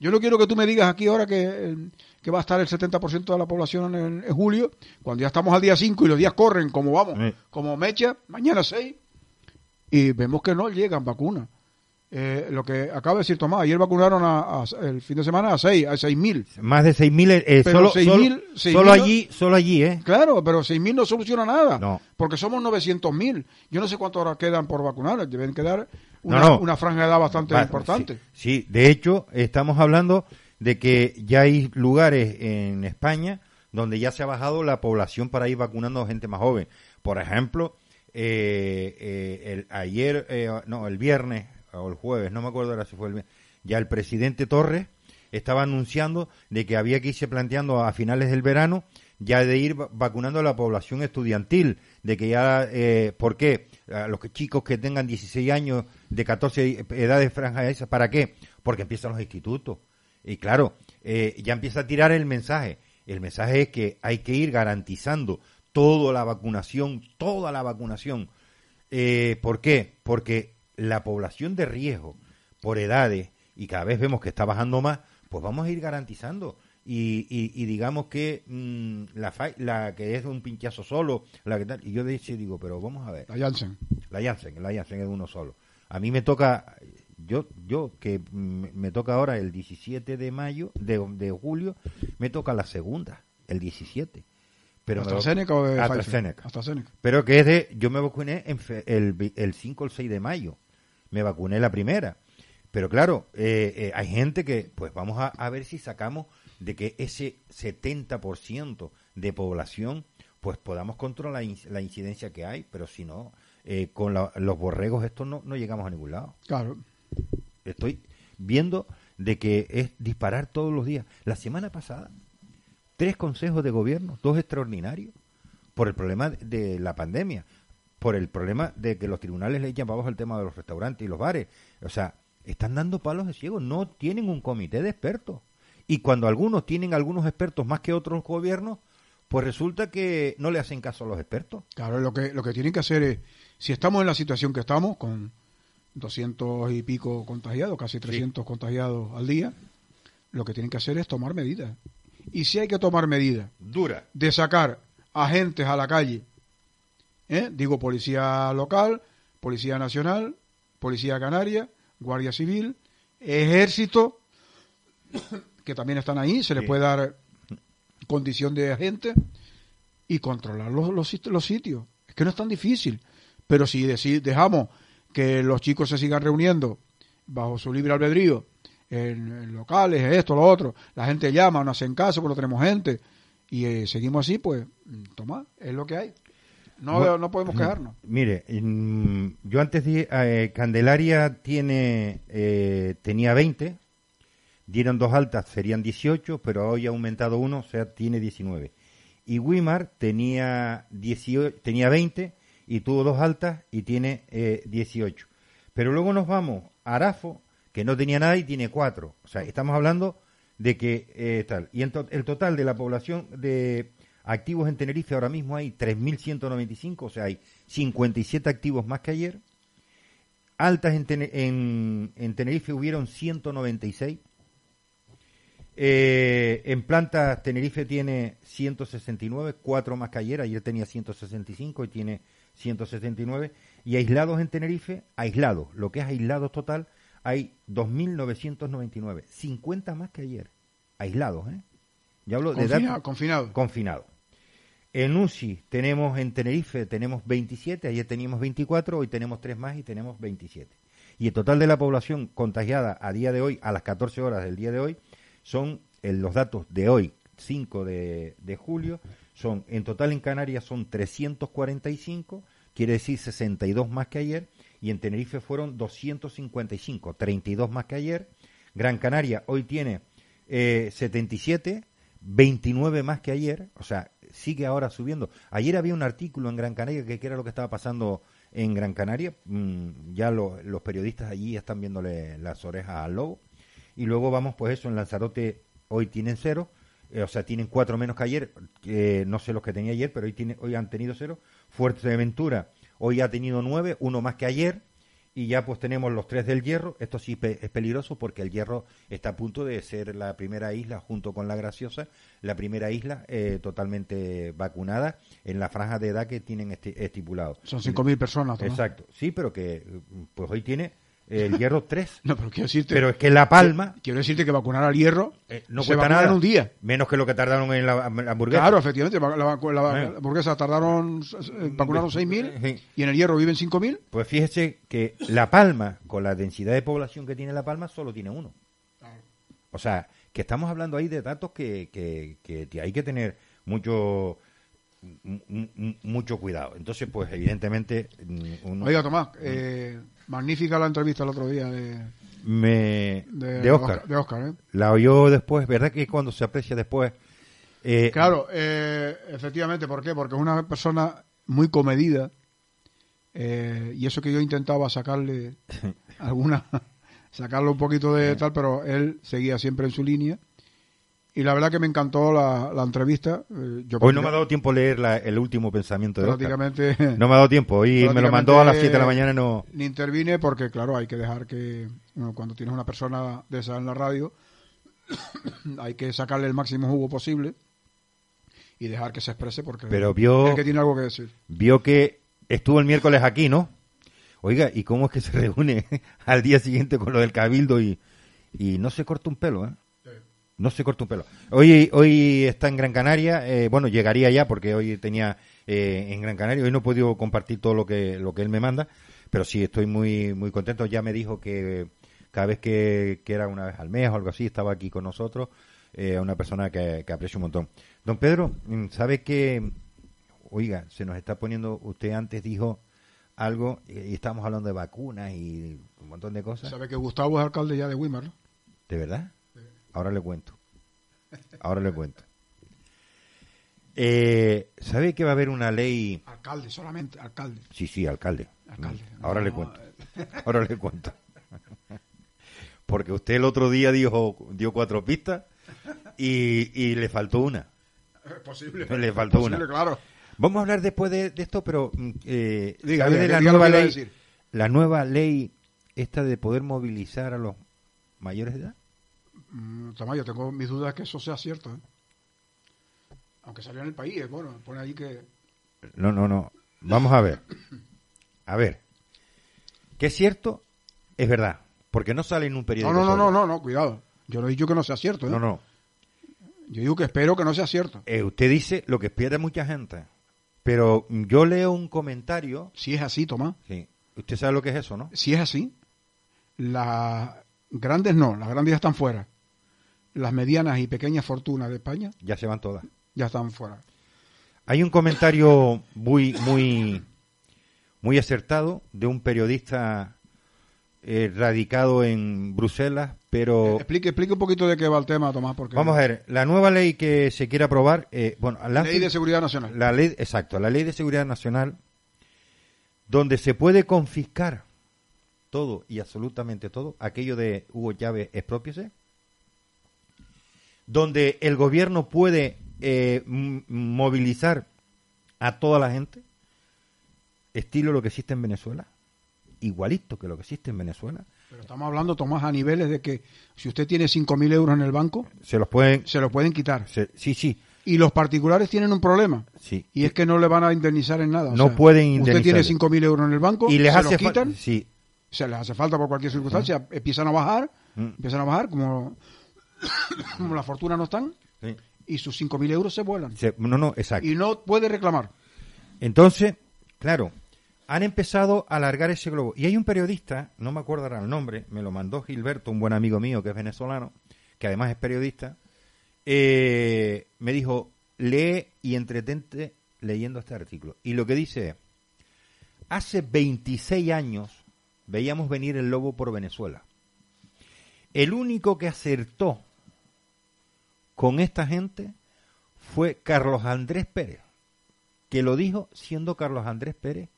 Yo no quiero que tú me digas aquí ahora que, eh, que va a estar el 70% de la población en, en julio, cuando ya estamos al día 5 y los días corren como vamos, Sí. como mecha, mañana 6, y vemos que no llegan vacunas. Eh, lo que acaba de decir Tomás, ayer vacunaron a, a- el fin de semana a 6, a 6 mil. Más de 6.000, eh, Pero solo, 6.000, solo, 6.000 solo allí, solo allí, ¿eh? Claro, pero 6.000 no soluciona nada. No. Porque somos 900.000. Yo no sé cuántas horas quedan por vacunar. Deben quedar una, No, no. una franja de edad bastante Va- importante. Sí, sí, de hecho, estamos hablando de que ya hay lugares en España donde ya se ha bajado la población para ir vacunando a gente más joven. Por ejemplo, eh, eh, el, ayer, eh, no, el viernes o el jueves, no me acuerdo ahora si fue el ya el presidente Torres estaba anunciando de que había que irse planteando a finales del verano ya de ir va- vacunando a la población estudiantil, de que ya, eh, ¿por qué? Los chicos que tengan 16 años, de 14 edades franjas esas, ¿para qué? Porque empiezan los institutos. Y claro, eh, ya empieza a tirar el mensaje. El mensaje es que hay que ir garantizando toda la vacunación, toda la vacunación. Eh, ¿Por qué? Porque la población de riesgo por edades, y cada vez vemos que está bajando más, pues vamos a ir garantizando. Y, y, y digamos que mm, la, fa- la que es un pinchazo solo, la que tal, y yo de hecho digo, pero vamos a ver, La Janssen. la Janssen, la Janssen es uno solo. A mí me toca, yo, yo que me toca ahora el 17 de mayo, de, de julio, me toca la segunda, el 17. Pero me lo- ¿AstraZeneca o de? AstraZeneca. AstraZeneca. Pero que es de, yo me vacuné en fe- el, el 5 o el 6 de mayo. Me vacuné la primera. Pero claro, eh, eh, hay gente que, pues vamos a, a ver si sacamos de que ese 70% de población, pues podamos controlar la, inc- la incidencia que hay. Pero si no, eh, con la- los borregos estos no, no llegamos a ningún lado. Claro. Estoy viendo de que es disparar todos los días. La semana pasada, tres consejos de gobierno, dos extraordinarios, por el problema de la pandemia. Por el problema de que los tribunales le echan para abajo el tema de los restaurantes y los bares. O sea, están dando palos de ciego, no tienen un comité de expertos. Y cuando algunos tienen algunos expertos más que otros gobiernos, pues resulta que no le hacen caso a los expertos. Claro, lo que, lo que tienen que hacer es, si estamos en la situación que estamos, con 200 y pico contagiados, casi 300 contagiados al día, lo que tienen que hacer es tomar medidas. Y si hay que tomar medidas Dura. de sacar agentes a la calle, ¿eh? digo policía local, policía nacional, policía canaria, guardia civil, ejército, que también están ahí, se les Sí. puede dar condición de agente y controlar los, los, los sitios. Es que no es tan difícil, pero si dejamos que los chicos se sigan reuniendo bajo su libre albedrío en, en locales, esto, lo otro, la gente llama, no hacen caso, porque no tenemos gente, y eh, seguimos así, pues, toma, es lo que hay. No, Bueno, no podemos quejarnos. Mire, yo antes dije, eh, Candelaria tiene, eh, tenía 20, dieron dos altas, serían 18, pero hoy ha aumentado uno, o sea, tiene 19. Y Wimar tenía, 18, tenía 20 y tuvo dos altas y tiene eh, 18. Pero luego nos vamos a Arafo, que no tenía nada y tiene 4. O sea, estamos hablando de que eh, tal. Y en to- el total de la población de activos en Tenerife ahora mismo hay 3.195, o sea, hay 57 activos más que ayer. Altas en, Tene- en, en Tenerife hubieron 196. Eh, en plantas Tenerife tiene 169, cuatro más que ayer. Ayer tenía 165 y tiene 169. Y aislados en Tenerife, aislados, lo que es aislados total, hay 2.999, 50 más que ayer. Aislados, ¿eh? Ya hablo de Confina- datos confinado. En UCI tenemos en Tenerife tenemos 27, ayer teníamos 24, hoy tenemos 3 más y tenemos 27. Y el total de la población contagiada a día de hoy, a las 14 horas del día de hoy, son los datos de hoy, 5 de, de julio, son en total en Canarias son 345, quiere decir 62 más que ayer, y en Tenerife fueron 255, 32 más que ayer. Gran Canaria hoy tiene eh, 77, 29 más que ayer, o sea, sigue ahora subiendo. Ayer había un artículo en Gran Canaria que, era lo que estaba pasando en Gran Canaria, mm, ya lo- los periodistas allí están viéndole las orejas al lobo. Y luego vamos, pues eso, en Lanzarote hoy tienen cero, eh, o sea, tienen cuatro menos que ayer, no sé los que tenía ayer, pero hoy, tiene, hoy han tenido cero. Fuerteventura hoy ha tenido nueve, uno más que ayer, y ya pues tenemos los tres del Hierro. Esto sí pe- es peligroso porque el Hierro está a punto de ser la primera isla, junto con la Graciosa, la primera isla eh, totalmente vacunada en la franja de edad que tienen esti- estipulado. Son 5.000 personas. Tomás. Exacto, sí, pero que pues hoy tiene el Hierro 3. No, pero quiero decirte, Pero es que La Palma quiero decirte que vacunar al hierro eh, no se cuesta nada. en un día. Menos que lo que tardaron en la, la hamburguesa. Claro, efectivamente, la, la- la- hamburguesa tardaron, eh, vacunaron 6.000 Sí. y en el hierro viven 5.000. Pues fíjese que La Palma, con la densidad de población que tiene La Palma, solo tiene uno. O sea, que estamos hablando ahí de datos que, que, que hay que tener mucho mu- mu- mucho cuidado. Entonces, pues evidentemente mm, uno Oiga, Tomás, eh, magnífica la entrevista el otro día de, me de, de Oscar. De Oscar, ¿eh? La oyó después, ¿verdad que cuando se aprecia después eh, Claro, eh, efectivamente, ¿por qué? Porque es una persona muy comedida eh, y eso que yo intentaba sacarle alguna, sacarle un poquito de tal, pero él seguía siempre en su línea y la verdad que me encantó la, la entrevista. eh, yo Hoy no me ha dado tiempo leer la- el último pensamiento de Oscar. prácticamente No me ha dado tiempo. Hoy me lo mandó a las 7 de la mañana y no... ni intervine porque claro hay que dejar que bueno, cuando tienes una persona de esa en la radio hay que sacarle el máximo jugo posible y dejar que se exprese porque Pero vio- es que tiene algo que decir Vio que estuvo el miércoles aquí, ¿no? Oiga, ¿y cómo es que se reúne al día siguiente con lo del cabildo y, y no se corta un pelo, eh? No se corta un pelo. Hoy, hoy está en Gran Canaria, eh, bueno, llegaría ya porque hoy tenía eh, en Gran Canaria, hoy no he podido compartir todo lo que, lo que él me manda, pero sí estoy muy, muy contento. Ya me dijo que cada vez que, que era una vez al mes o algo así, estaba aquí con nosotros, eh, una persona que, que aprecio un montón. Don Pedro, ¿sabe que, oiga, se nos está poniendo, usted antes dijo algo eh, y estábamos hablando de vacunas y un montón de cosas? sabe que Gustavo es alcalde ya de Weimar ¿no? ¿De verdad? Ahora le cuento. Ahora le cuento. Eh, ¿Sabe que va a haber una ley? Alcalde, solamente, alcalde. Sí, sí, alcalde. Alcalde. Mm, Ahora le cuento. Ahora le cuento. Porque usted el otro día dijo, dio cuatro pistas y, y le faltó una. Es posible. Le faltó posible, una. claro. Vamos a hablar después de, de esto, pero mm, eh, Diga, ¿sabe diga, de la diga nueva ley, decir. la nueva ley esta de poder movilizar a los mayores de edad. Mm, Tamayo, tengo mis dudas que eso sea cierto. ¿eh? Aunque salió en el país, eh, bueno, pone ahí que... No, no, no. Vamos a ver. A ver. Que es cierto, es verdad. Porque no sale en un periódico. No, no, no, no, no, no, cuidado. Yo no he dicho que no sea cierto. ¿eh? No, no. Yo digo que espero que no sea cierto. Eh, usted dice lo que espera mucha gente. Pero yo leo un comentario. Si es así, Tomás, Sí. Usted sabe lo que es eso, ¿no? si es así, las grandes no, las grandes ya están fuera. Las medianas y pequeñas fortunas de España Ya se van todas. ya están fuera. Hay un comentario muy, muy, muy acertado de un periodista eh, radicado en Bruselas, pero Explique, explique un poquito de qué va el tema, Tomás, porque... vamos a ver, la nueva ley que se quiere aprobar, eh, bueno, la, Ley de Seguridad Nacional. la ley, exacto, la ley de seguridad nacional, donde se puede confiscar todo y absolutamente todo, aquello de Hugo Chávez expropiese, donde el gobierno puede eh, movilizar a toda la gente, estilo lo que existe en Venezuela, igualito que lo que existe en Venezuela, Pero estamos hablando, Tomás, a niveles de que si usted tiene 5.000 euros en el banco, se los pueden, se lo pueden quitar. se- sí, sí, Y los particulares tienen un problema. sí, Y es que no le van a indemnizar en nada. o No sea, pueden Usted tiene indemnizarle. 5.000 euros en el banco, y les se hace los quitan, sí, se les hace falta por cualquier circunstancia, empiezan a bajar, Mm. empiezan a bajar, como la fortuna no están, sí, y sus 5.000 euros se vuelan. se- no, no, exacto. Y no puede reclamar. Entonces, claro, han empezado a alargar ese globo. Y hay un periodista, no me acuerdo ahora el nombre, me lo mandó Gilberto, un buen amigo mío que es venezolano, que además es periodista, eh, me dijo, lee y entretente leyendo este artículo. Y lo que dice es, hace 26 años veíamos venir el lobo por Venezuela. El único que acertó con esta gente fue Carlos Andrés Pérez que lo dijo siendo Carlos Andrés Pérez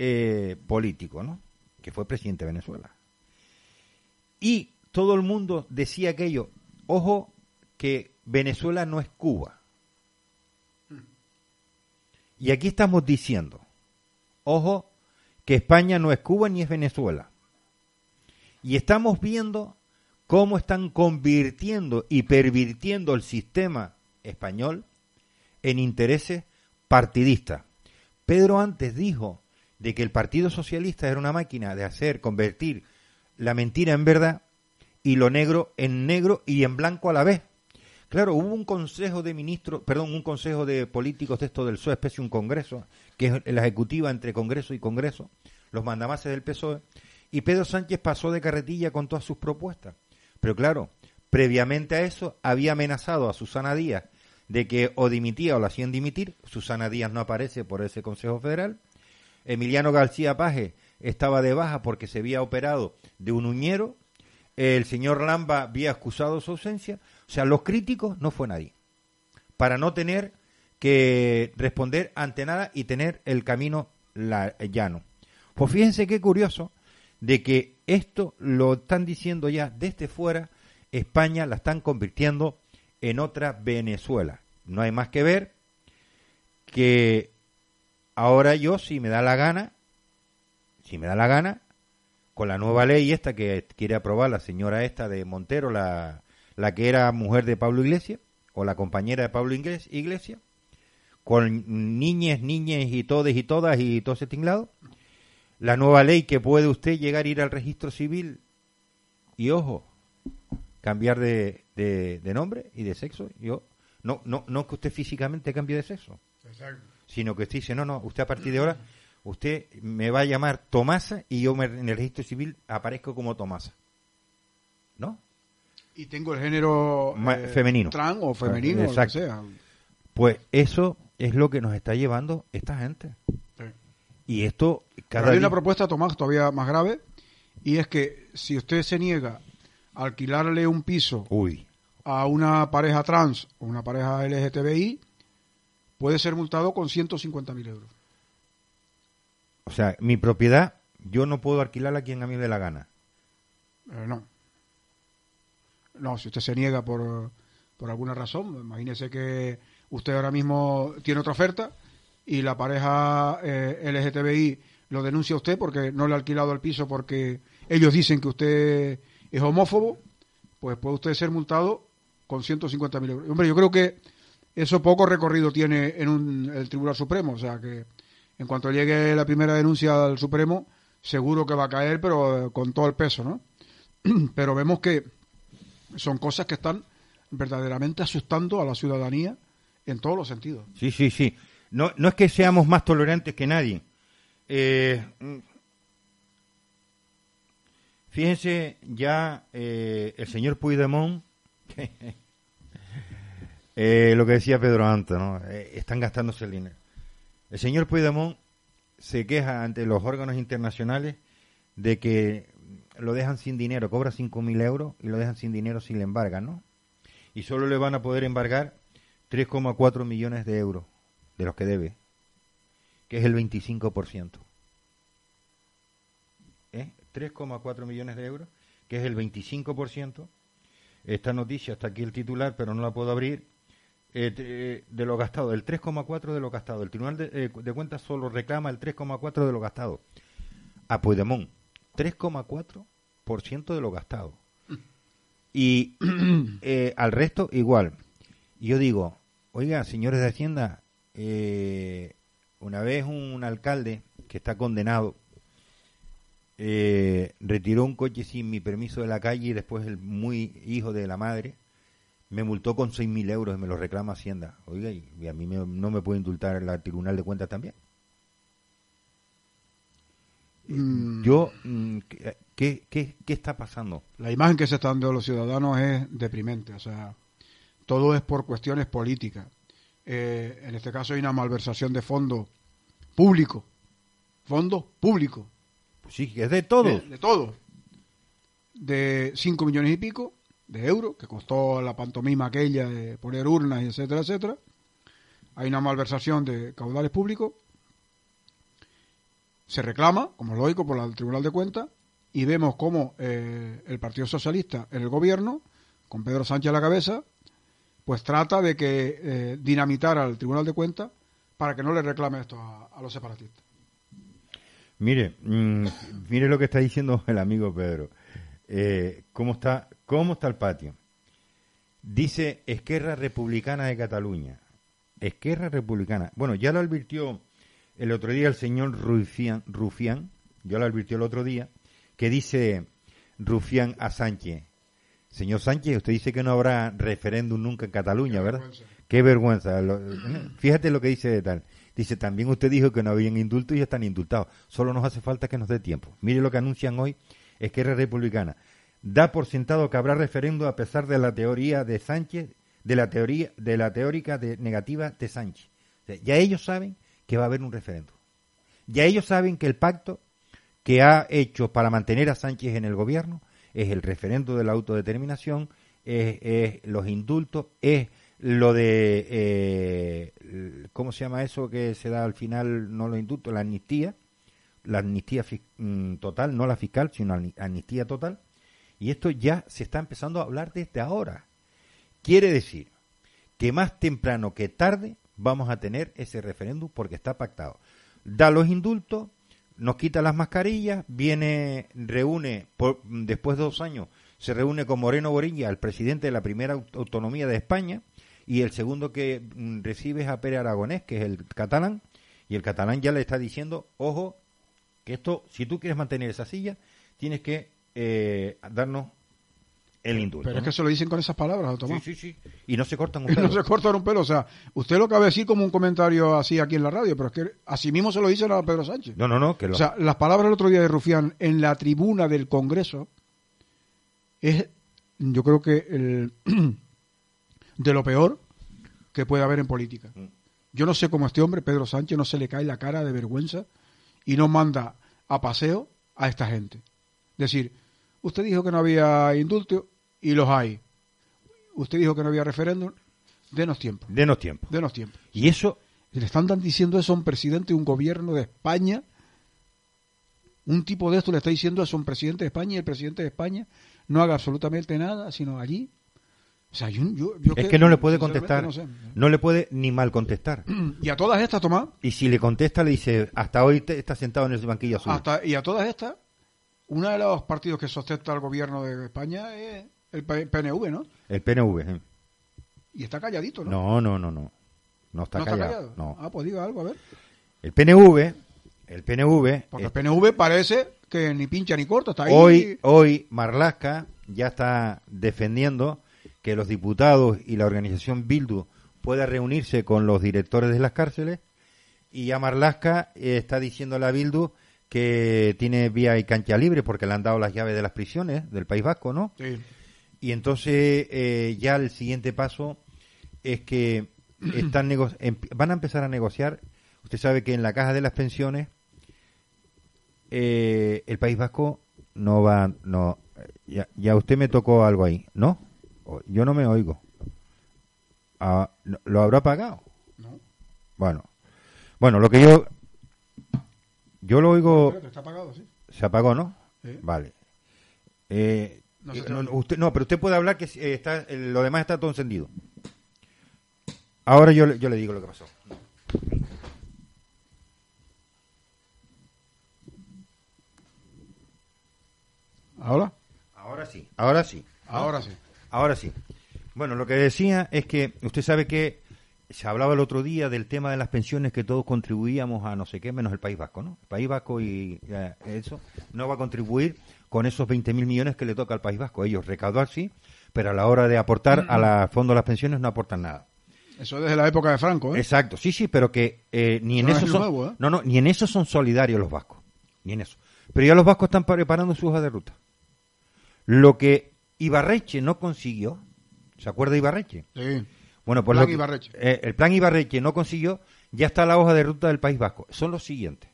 eh, político, ¿no? Que fue presidente de Venezuela. Y todo el mundo decía aquello, ojo, que Venezuela no es Cuba. Y aquí estamos diciendo, ojo, que España no es Cuba ni es Venezuela. Y estamos viendo cómo están convirtiendo y pervirtiendo el sistema español en intereses partidistas. Pedro antes dijo de que el Partido Socialista era una máquina de hacer convertir la mentira en verdad y lo negro en negro y en blanco a la vez. Claro, hubo un consejo de ministros, perdón, un consejo de políticos de esto del PSOE, especie un congreso, que es la ejecutiva entre Congreso y Congreso, los mandamases del PSOE, y Pedro Sánchez pasó de carretilla con todas sus propuestas. Pero claro, previamente a eso había amenazado a Susana Díaz de que o dimitía o la hacían dimitir. Susana Díaz no aparece por ese Consejo Federal. Emiliano García Paje estaba de baja porque se había operado de un uñero. El señor Lamba había excusado su ausencia. O sea, los críticos no fue nadie. Para no tener que responder ante nada y tener el camino la- llano. Pues fíjense qué curioso de que esto lo están diciendo ya desde fuera, España la están convirtiendo en otra Venezuela. No hay más que ver que ahora yo, si me da la gana, si me da la gana, con la nueva ley esta que quiere aprobar la señora esta de Montero, la, la que era mujer de Pablo Iglesias, o la compañera de Pablo Iglesias, con niñes, niñas y todes y todas y todo ese tinglado, la nueva ley que puede usted llegar a ir al registro civil y ojo, cambiar de, de, de nombre y de sexo. Yo no, no, no que usted físicamente cambie de sexo, sino que usted dice, no, no, usted a partir de ahora, usted me va a llamar Tomasa y yo me- en el registro civil aparezco como Tomasa. ¿No? Y tengo el género eh, femenino. trans o femenino, o lo que Exacto. sea. Pues eso es lo que nos está llevando esta gente. Y esto Pero cada hay una propuesta, Tomás, todavía más grave, y es que si usted se niega a alquilarle un piso Uy, a una pareja trans o una pareja LGTBI, puede ser multado con 150.000 euros. O sea, mi propiedad, yo no puedo alquilarla a quien a mí me dé la gana. Eh, no. No, si usted se niega por, por alguna razón, imagínese que usted ahora mismo tiene otra oferta y la pareja eh, LGTBI lo denuncia a usted porque no le ha alquilado el piso porque ellos dicen que usted es homófobo, pues puede usted ser multado con 150.000 euros. Hombre, yo creo que eso poco recorrido tiene en un, el Tribunal Supremo, o sea que en cuanto llegue la primera denuncia al Supremo, seguro que va a caer, pero eh, con todo el peso, ¿no? pero vemos que son cosas que están verdaderamente asustando a la ciudadanía en todos los sentidos. Sí, sí, sí. No, no es que seamos más tolerantes que nadie. Eh, fíjense ya eh, el señor Puigdemont, eh, lo que decía Pedro antes, ¿no? Eh, están gastándose el dinero. El señor Puigdemont se queja ante los órganos internacionales de que lo dejan sin dinero, cobra 5.000 euros y lo dejan sin dinero si le embargan, ¿no? Y solo le van a poder embargar 3,4 millones de euros de los que debe, que es el 25%. ¿Eh? 3,4 millones de euros, que es el 25%. Esta noticia está aquí el titular, pero no la puedo abrir. Eh, de, de lo gastado, el 3,4 de lo gastado. El Tribunal de, eh, Cuentas solo reclama el 3,4 de lo gastado. A Puigdemont, 3,4% de lo gastado. Y eh, al resto igual. Yo digo, oiga, señores de Hacienda, eh, una vez un alcalde que está condenado eh, retiró un coche sin mi permiso de la calle y después el muy hijo de la madre me multó con 6.000 euros y me lo reclama Hacienda. Oiga, y, a mí me- no me puede indultar el Tribunal de Cuentas también. Mm, Yo, mm, ¿qué, qué, qué, está pasando? La imagen que se está dando de los ciudadanos es deprimente, o sea, todo es por cuestiones políticas. Eh, en este caso hay una malversación de fondos públicos, fondos públicos, Pues sí, que es de todo. de, de todo, de 5 millones y pico de euros, que costó la pantomima aquella de poner urnas y etcétera, etcétera. Hay una malversación de caudales públicos, se reclama, como es lógico, por el Tribunal de Cuentas, y vemos cómo eh, el Partido Socialista en el gobierno, con Pedro Sánchez a la cabeza, pues trata de que eh, dinamitar al Tribunal de Cuentas para que no le reclame esto a, los separatistas. Mire, mm, mire lo que está diciendo el amigo Pedro. Eh, ¿cómo, está, ¿Cómo está el patio? Dice Esquerra Republicana de Cataluña. Esquerra Republicana. Bueno, ya lo advirtió el otro día el señor Rufián, Rufián ya lo advirtió el otro día, que dice Rufián a Sánchez. Señor Sánchez, usted dice que no habrá referéndum nunca en Cataluña, ¿verdad? vergüenza. Qué vergüenza. Lo- fíjate lo que dice de tal. Dice, también usted dijo que no habían indultos y ya están indultados. Solo nos hace falta que nos dé tiempo. Mire lo que anuncian hoy Esquerra Republicana. Da por sentado que habrá referéndum a pesar de la teoría de Sánchez, de la teoría, de la teórica de, negativa de Sánchez. O sea, ya ellos saben que va a haber un referéndum. Ya ellos saben que el pacto que ha hecho para mantener a Sánchez en el gobierno es el referendo de la autodeterminación, es, es los indultos, es lo de, eh, ¿cómo se llama eso que se da al final, no los indultos, la amnistía, la amnistía mm, total, no la fiscal, sino la amnistía total, y esto ya se está empezando a hablar desde ahora. Quiere decir que más temprano que tarde vamos a tener ese referéndum porque está pactado. Da los indultos, nos quita las mascarillas, viene, reúne, por- después de dos años, se reúne con Moreno Borilla, el presidente de la primera aut- autonomía de España, y el segundo que mm, recibe es a Pere Aragonés, que es el catalán, y el catalán ya le está diciendo, ojo, que esto, si tú quieres mantener esa silla, tienes que eh, darnos el indulto. Pero es ¿no? que se lo dicen con esas palabras, Sí, Tomás. sí, sí. Y no se cortan un no pelo. se corta un pelo. O sea, usted lo acaba de decir como un comentario así aquí en la radio, pero es que así mismo se lo dicen a Pedro Sánchez. No, no, no, que lo... O sea, las palabras el otro día de Rufián en la tribuna del Congreso es, yo creo que, el, de lo peor que puede haber en política. Mm. Yo no sé cómo a este hombre, Pedro Sánchez, no se le cae la cara de vergüenza y no manda a paseo a esta gente. Es decir, usted dijo que no había indulto y los hay. Usted dijo que no había referéndum, denos tiempo, Denos tiempo. denos tiempo. Y eso, le están diciendo eso a un presidente de un gobierno de España. Un tipo de esto le está diciendo eso a un presidente de España y el presidente de España no haga absolutamente nada, sino allí. O sea, yo, yo- yo Es que no le puede contestar, no sé. no le puede ni mal contestar. Y a todas estas, Tomás, Y si le contesta, le dice, hasta hoy te- está sentado en el banquillo azul. hasta, y a todas estas, uno de los partidos que sustenta al gobierno de España es el PNV, ¿no? El PNV. ¿eh? Y está calladito, ¿no? No, no, no, no. No está ¿No callado. No. Ah, pues diga algo, a ver. El PNV, el PNV, Porque el PNV parece que ni pincha ni corta, está ahí. hoy, hoy Marlasca ya está defendiendo que los diputados y la organización Bildu pueda reunirse con los directores de las cárceles y ya Marlasca está diciendo a la Bildu que tiene vía y cancha libre porque le han dado las llaves de las prisiones del País Vasco, ¿no? Sí. Y entonces eh, ya el siguiente paso es que están nego- em- van a empezar a negociar. Usted sabe que en la caja de las pensiones eh, el País Vasco no va, no. Ya, ya usted me tocó algo ahí, ¿no? O- Yo no me oigo. Ah, ¿Lo habrá pagado? No. Bueno, bueno, lo que yo yo lo oigo está apagado, sí. se apagó, ¿no? Sí. Vale. Eh, No se eh, no, usted, no, pero usted puede hablar que eh, está, eh, lo demás está todo encendido. Ahora yo, le- yo le digo lo que pasó. ¿Ahora? Ahora sí, ahora sí, Ahora sí. ahora sí. Bueno, lo que decía es que usted sabe que se hablaba el otro día del tema de las pensiones que todos contribuíamos a no sé qué, menos el País Vasco, ¿no? El País Vasco y eh, eso no va a contribuir con esos 20 mil millones que le toca al País Vasco. Ellos recaudar sí, pero a la hora de aportar a la fondo de las pensiones no aportan nada. Eso desde la época de Franco, ¿eh? Exacto, sí, sí, pero que eh, ni en No eso es son, nuevo, ¿eh? no, no, ni en eso son solidarios los vascos, ni en eso. Pero ya los vascos están preparando su hoja de ruta. Lo que Ibarreche no consiguió, ¿se acuerda de Ibarreche? Sí. Bueno, pues Plan lo que- eh, el plan Ibarreche no consiguió, ya está la hoja de ruta del País Vasco. Son los siguientes.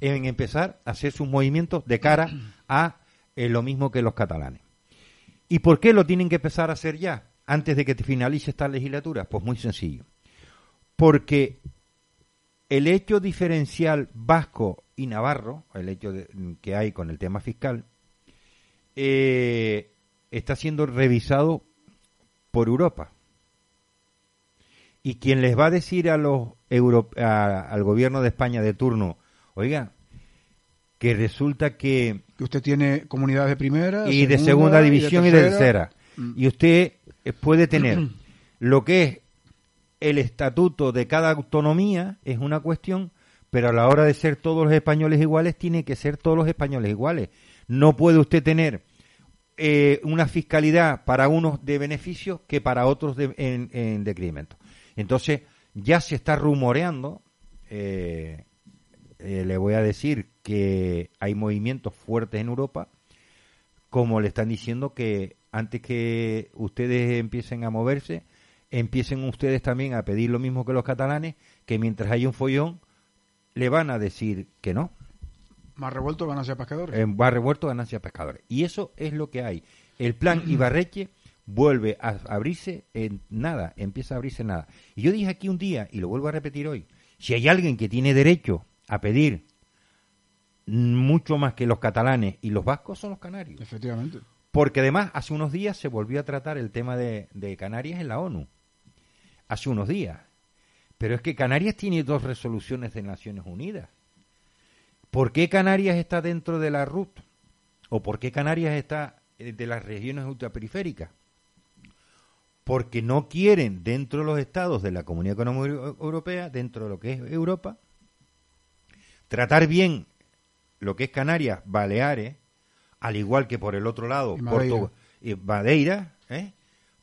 En empezar a hacer sus movimientos de cara a eh, lo mismo que los catalanes. ¿Y por qué lo tienen que empezar a hacer ya, antes de que te finalice esta legislatura? Pues muy sencillo. Porque el hecho diferencial vasco y navarro, el hecho que hay con el tema fiscal, eh, está siendo revisado por Europa. Y quien les va a decir a los al gobierno de España de turno, oiga, que resulta que Que usted tiene comunidades de primera. y de segunda y de división y de tercera. Mm. Y usted eh, puede tener lo que es el estatuto de cada autonomía, es una cuestión, pero a la hora de ser todos los españoles iguales, tiene que ser todos los españoles iguales. No puede usted tener eh, una fiscalidad para unos de beneficios que para otros de, en, en decremento. Entonces, ya se está rumoreando, eh, eh, le voy a decir que hay movimientos fuertes en Europa, como le están diciendo que antes que ustedes empiecen a moverse, empiecen ustedes también a pedir lo mismo que los catalanes, que mientras hay un follón, le van a decir que no. Más revuelto ganancia pescadores. Bar revuelto, ganancia pescadores. Y eso es lo que hay. El plan Ibarreche vuelve a abrirse en nada, empieza a abrirse en nada. Y yo dije aquí un día, y lo vuelvo a repetir hoy, si hay alguien que tiene derecho a pedir mucho más que los catalanes y los vascos, son los canarios. Efectivamente. Porque además, hace unos días se volvió a tratar el tema de, de Canarias en la ONU. Hace unos días. Pero es que Canarias tiene dos resoluciones de Naciones Unidas. ¿Por qué Canarias está dentro de la RUT? ¿O por qué Canarias está eh, de las regiones ultraperiféricas? Porque no quieren, dentro de los estados de la Comunidad Económica Europea, dentro de lo que es Europa, tratar bien lo que es Canarias, Baleares, al igual que por el otro lado, Y Madeira. Porto- y Madeira, ¿eh?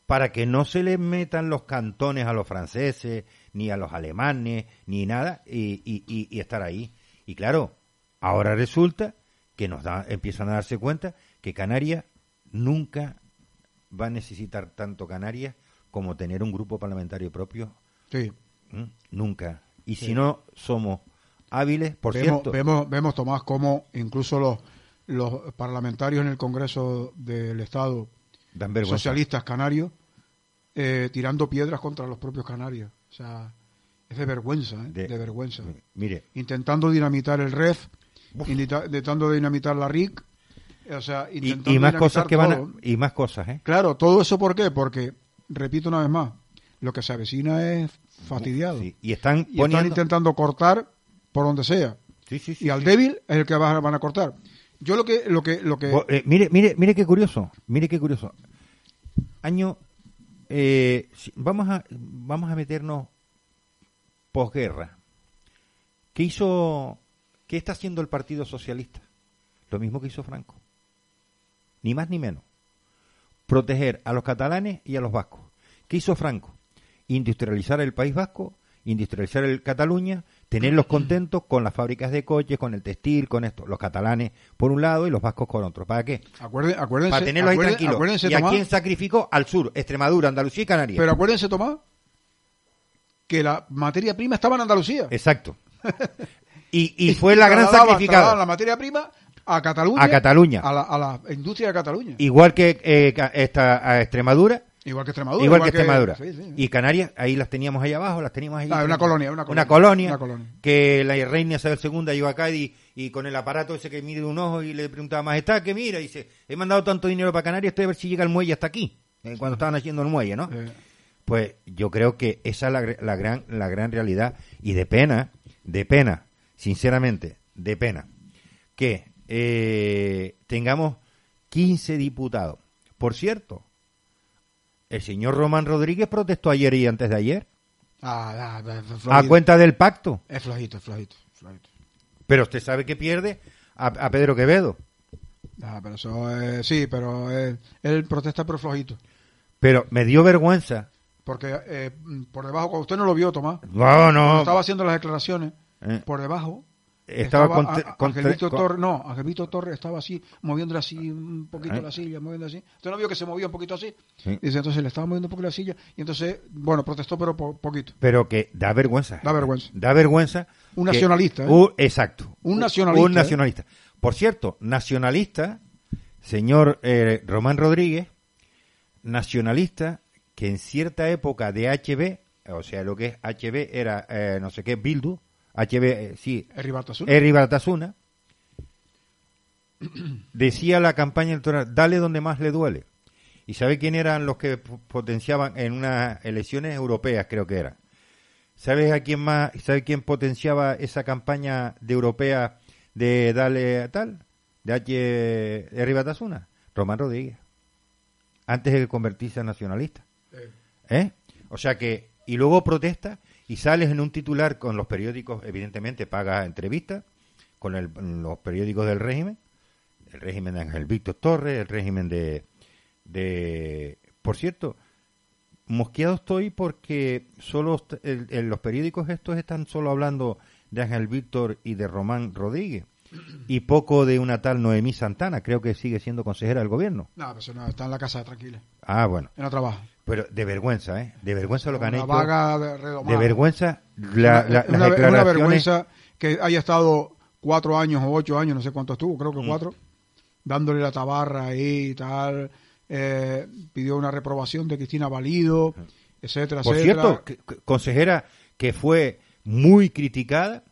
para que no se les metan los cantones a los franceses, ni a los alemanes, ni nada, y, y- y- y estar ahí. Y claro, ahora resulta que nos da- empiezan a darse cuenta que Canarias nunca va a necesitar tanto Canarias como tener un grupo parlamentario propio, Sí. ¿m? nunca. Y Sí. si no somos hábiles, por vemos, cierto, vemos, vemos, Tomás, cómo incluso los, los parlamentarios en el Congreso del Estado, socialistas canarios, eh, tirando piedras contra los propios canarios. O sea, Es de vergüenza, ¿eh? De- de, vergüenza. Mire, Intentando dinamitar el REF, intenta- intentando dinamitar la RIC, o sea, y, intentando y más dinamitar cosas que van a, y más cosas, ¿eh? Claro, todo eso ¿por qué? Porque, repito una vez más, lo que se avecina es fastidiado. Sí, Y están Y intentando cortar por donde sea. Sí, sí, sí, Y al débil es el que van van a cortar. Yo lo que, lo que, lo que, eh, mire, mire, mire qué curioso, mire qué curioso. Año, eh, vamos a, vamos a meternos posguerra. ¿Qué hizo, qué está haciendo el Partido Socialista? Lo mismo que hizo Franco. Ni más ni menos. Proteger a los catalanes y a los vascos. ¿Qué hizo Franco? Industrializar el País Vasco, industrializar el Cataluña, tenerlos contentos con las fábricas de coches, con el textil, con esto. Los catalanes por un lado y los vascos por otro. ¿Para qué? acuérdense, acuérdense, Para tenerlos ahí tranquilos. acuérdense, ¿Y a Tomás, quién sacrificó? Al sur, Extremadura, Andalucía y Canarias. pero acuérdense, Tomás, que la materia prima estaba en Andalucía. Exacto. Y, y fue la gran sacrificada. la materia prima a Cataluña. A Cataluña. A la, a la industria de Cataluña. Igual que eh, esta, a Extremadura, igual que Extremadura. igual, que Extremadura. sí, sí. Y Canarias, ahí las teníamos ahí abajo, las teníamos ahí. Ah, una colonia, una colonia, colonia, una colonia. que la reina Isabel II llegó acá y, y con el aparato ese que mide un ojo y le preguntaba, Majestad, que mira? Y dice, he mandado tanto dinero para Canarias, estoy a ver si llega el muelle hasta aquí, eh, cuando estaban haciendo el muelle, ¿no? Eh, Pues yo creo que esa es la gran la gran realidad y de pena, de pena, sinceramente, de pena que eh, tengamos 15 diputados. Por cierto, el señor Román Rodríguez protestó ayer y antes de ayer ah, ah, a cuenta del pacto, Es flojito, es flojito, es flojito. pero usted sabe que pierde a, a Pedro Quevedo. Ah, pero eso es- sí, pero eh, él protesta pero flojito. Pero me dio vergüenza. Porque eh, por debajo, cuando usted no lo vio, Tomás, No, cuando no. estaba haciendo las declaraciones, Eh, por debajo estaba, estaba contra- a- a- contra- Angelito con- Torres, no, Angelito Torres estaba así, moviéndole así un poquito ¿Eh? la silla, moviendo así. Usted no vio que se movía un poquito así. Sí. Dice, entonces le estaba moviendo un poquito la silla y entonces, bueno, protestó pero po- poquito. pero que da vergüenza. Da vergüenza. Da vergüenza. Un que- nacionalista, ¿eh? un- exacto. Un nacionalista, Un nacionalista. Por cierto, nacionalista, señor eh, Román Rodríguez, nacionalista que en cierta época de HB, o sea, lo que es HB era eh, no sé qué, Bildu, HB, eh, sí, decía la campaña electoral, dale donde más le duele. ¿Y sabe quién eran los que potenciaban en unas elecciones europeas, creo que eran? ¿Sabes a quién más, sabe quién potenciaba esa campaña de europea de dale a tal? De H. Eri Batasuna? Román Rodríguez. Antes de convertirse en nacionalista. ¿Eh? O sea que, y luego protesta y sales en un titular con los periódicos, evidentemente paga entrevistas, con el- los periódicos del régimen, el régimen de Ángel Víctor Torres, el régimen de, de... Por cierto, mosqueado estoy porque solo los periódicos estos están solo hablando de Ángel Víctor y de Román Rodríguez y poco de una tal Noemí Santana, creo que sigue siendo consejera del gobierno. no, pero no, está en la casa tranquila. Ah, bueno, En no trabaja. pero de vergüenza, ¿eh? De vergüenza lo que han hecho. vaga de. De vergüenza la, la- una, las una vergüenza que haya estado cuatro años o ocho años, no sé cuánto estuvo, Mm. creo que cuatro, dándole la tabarra ahí y tal. eh, pidió una reprobación de Cristina Valido, etcétera, Por etcétera. cierto, que- que- consejera que fue muy criticada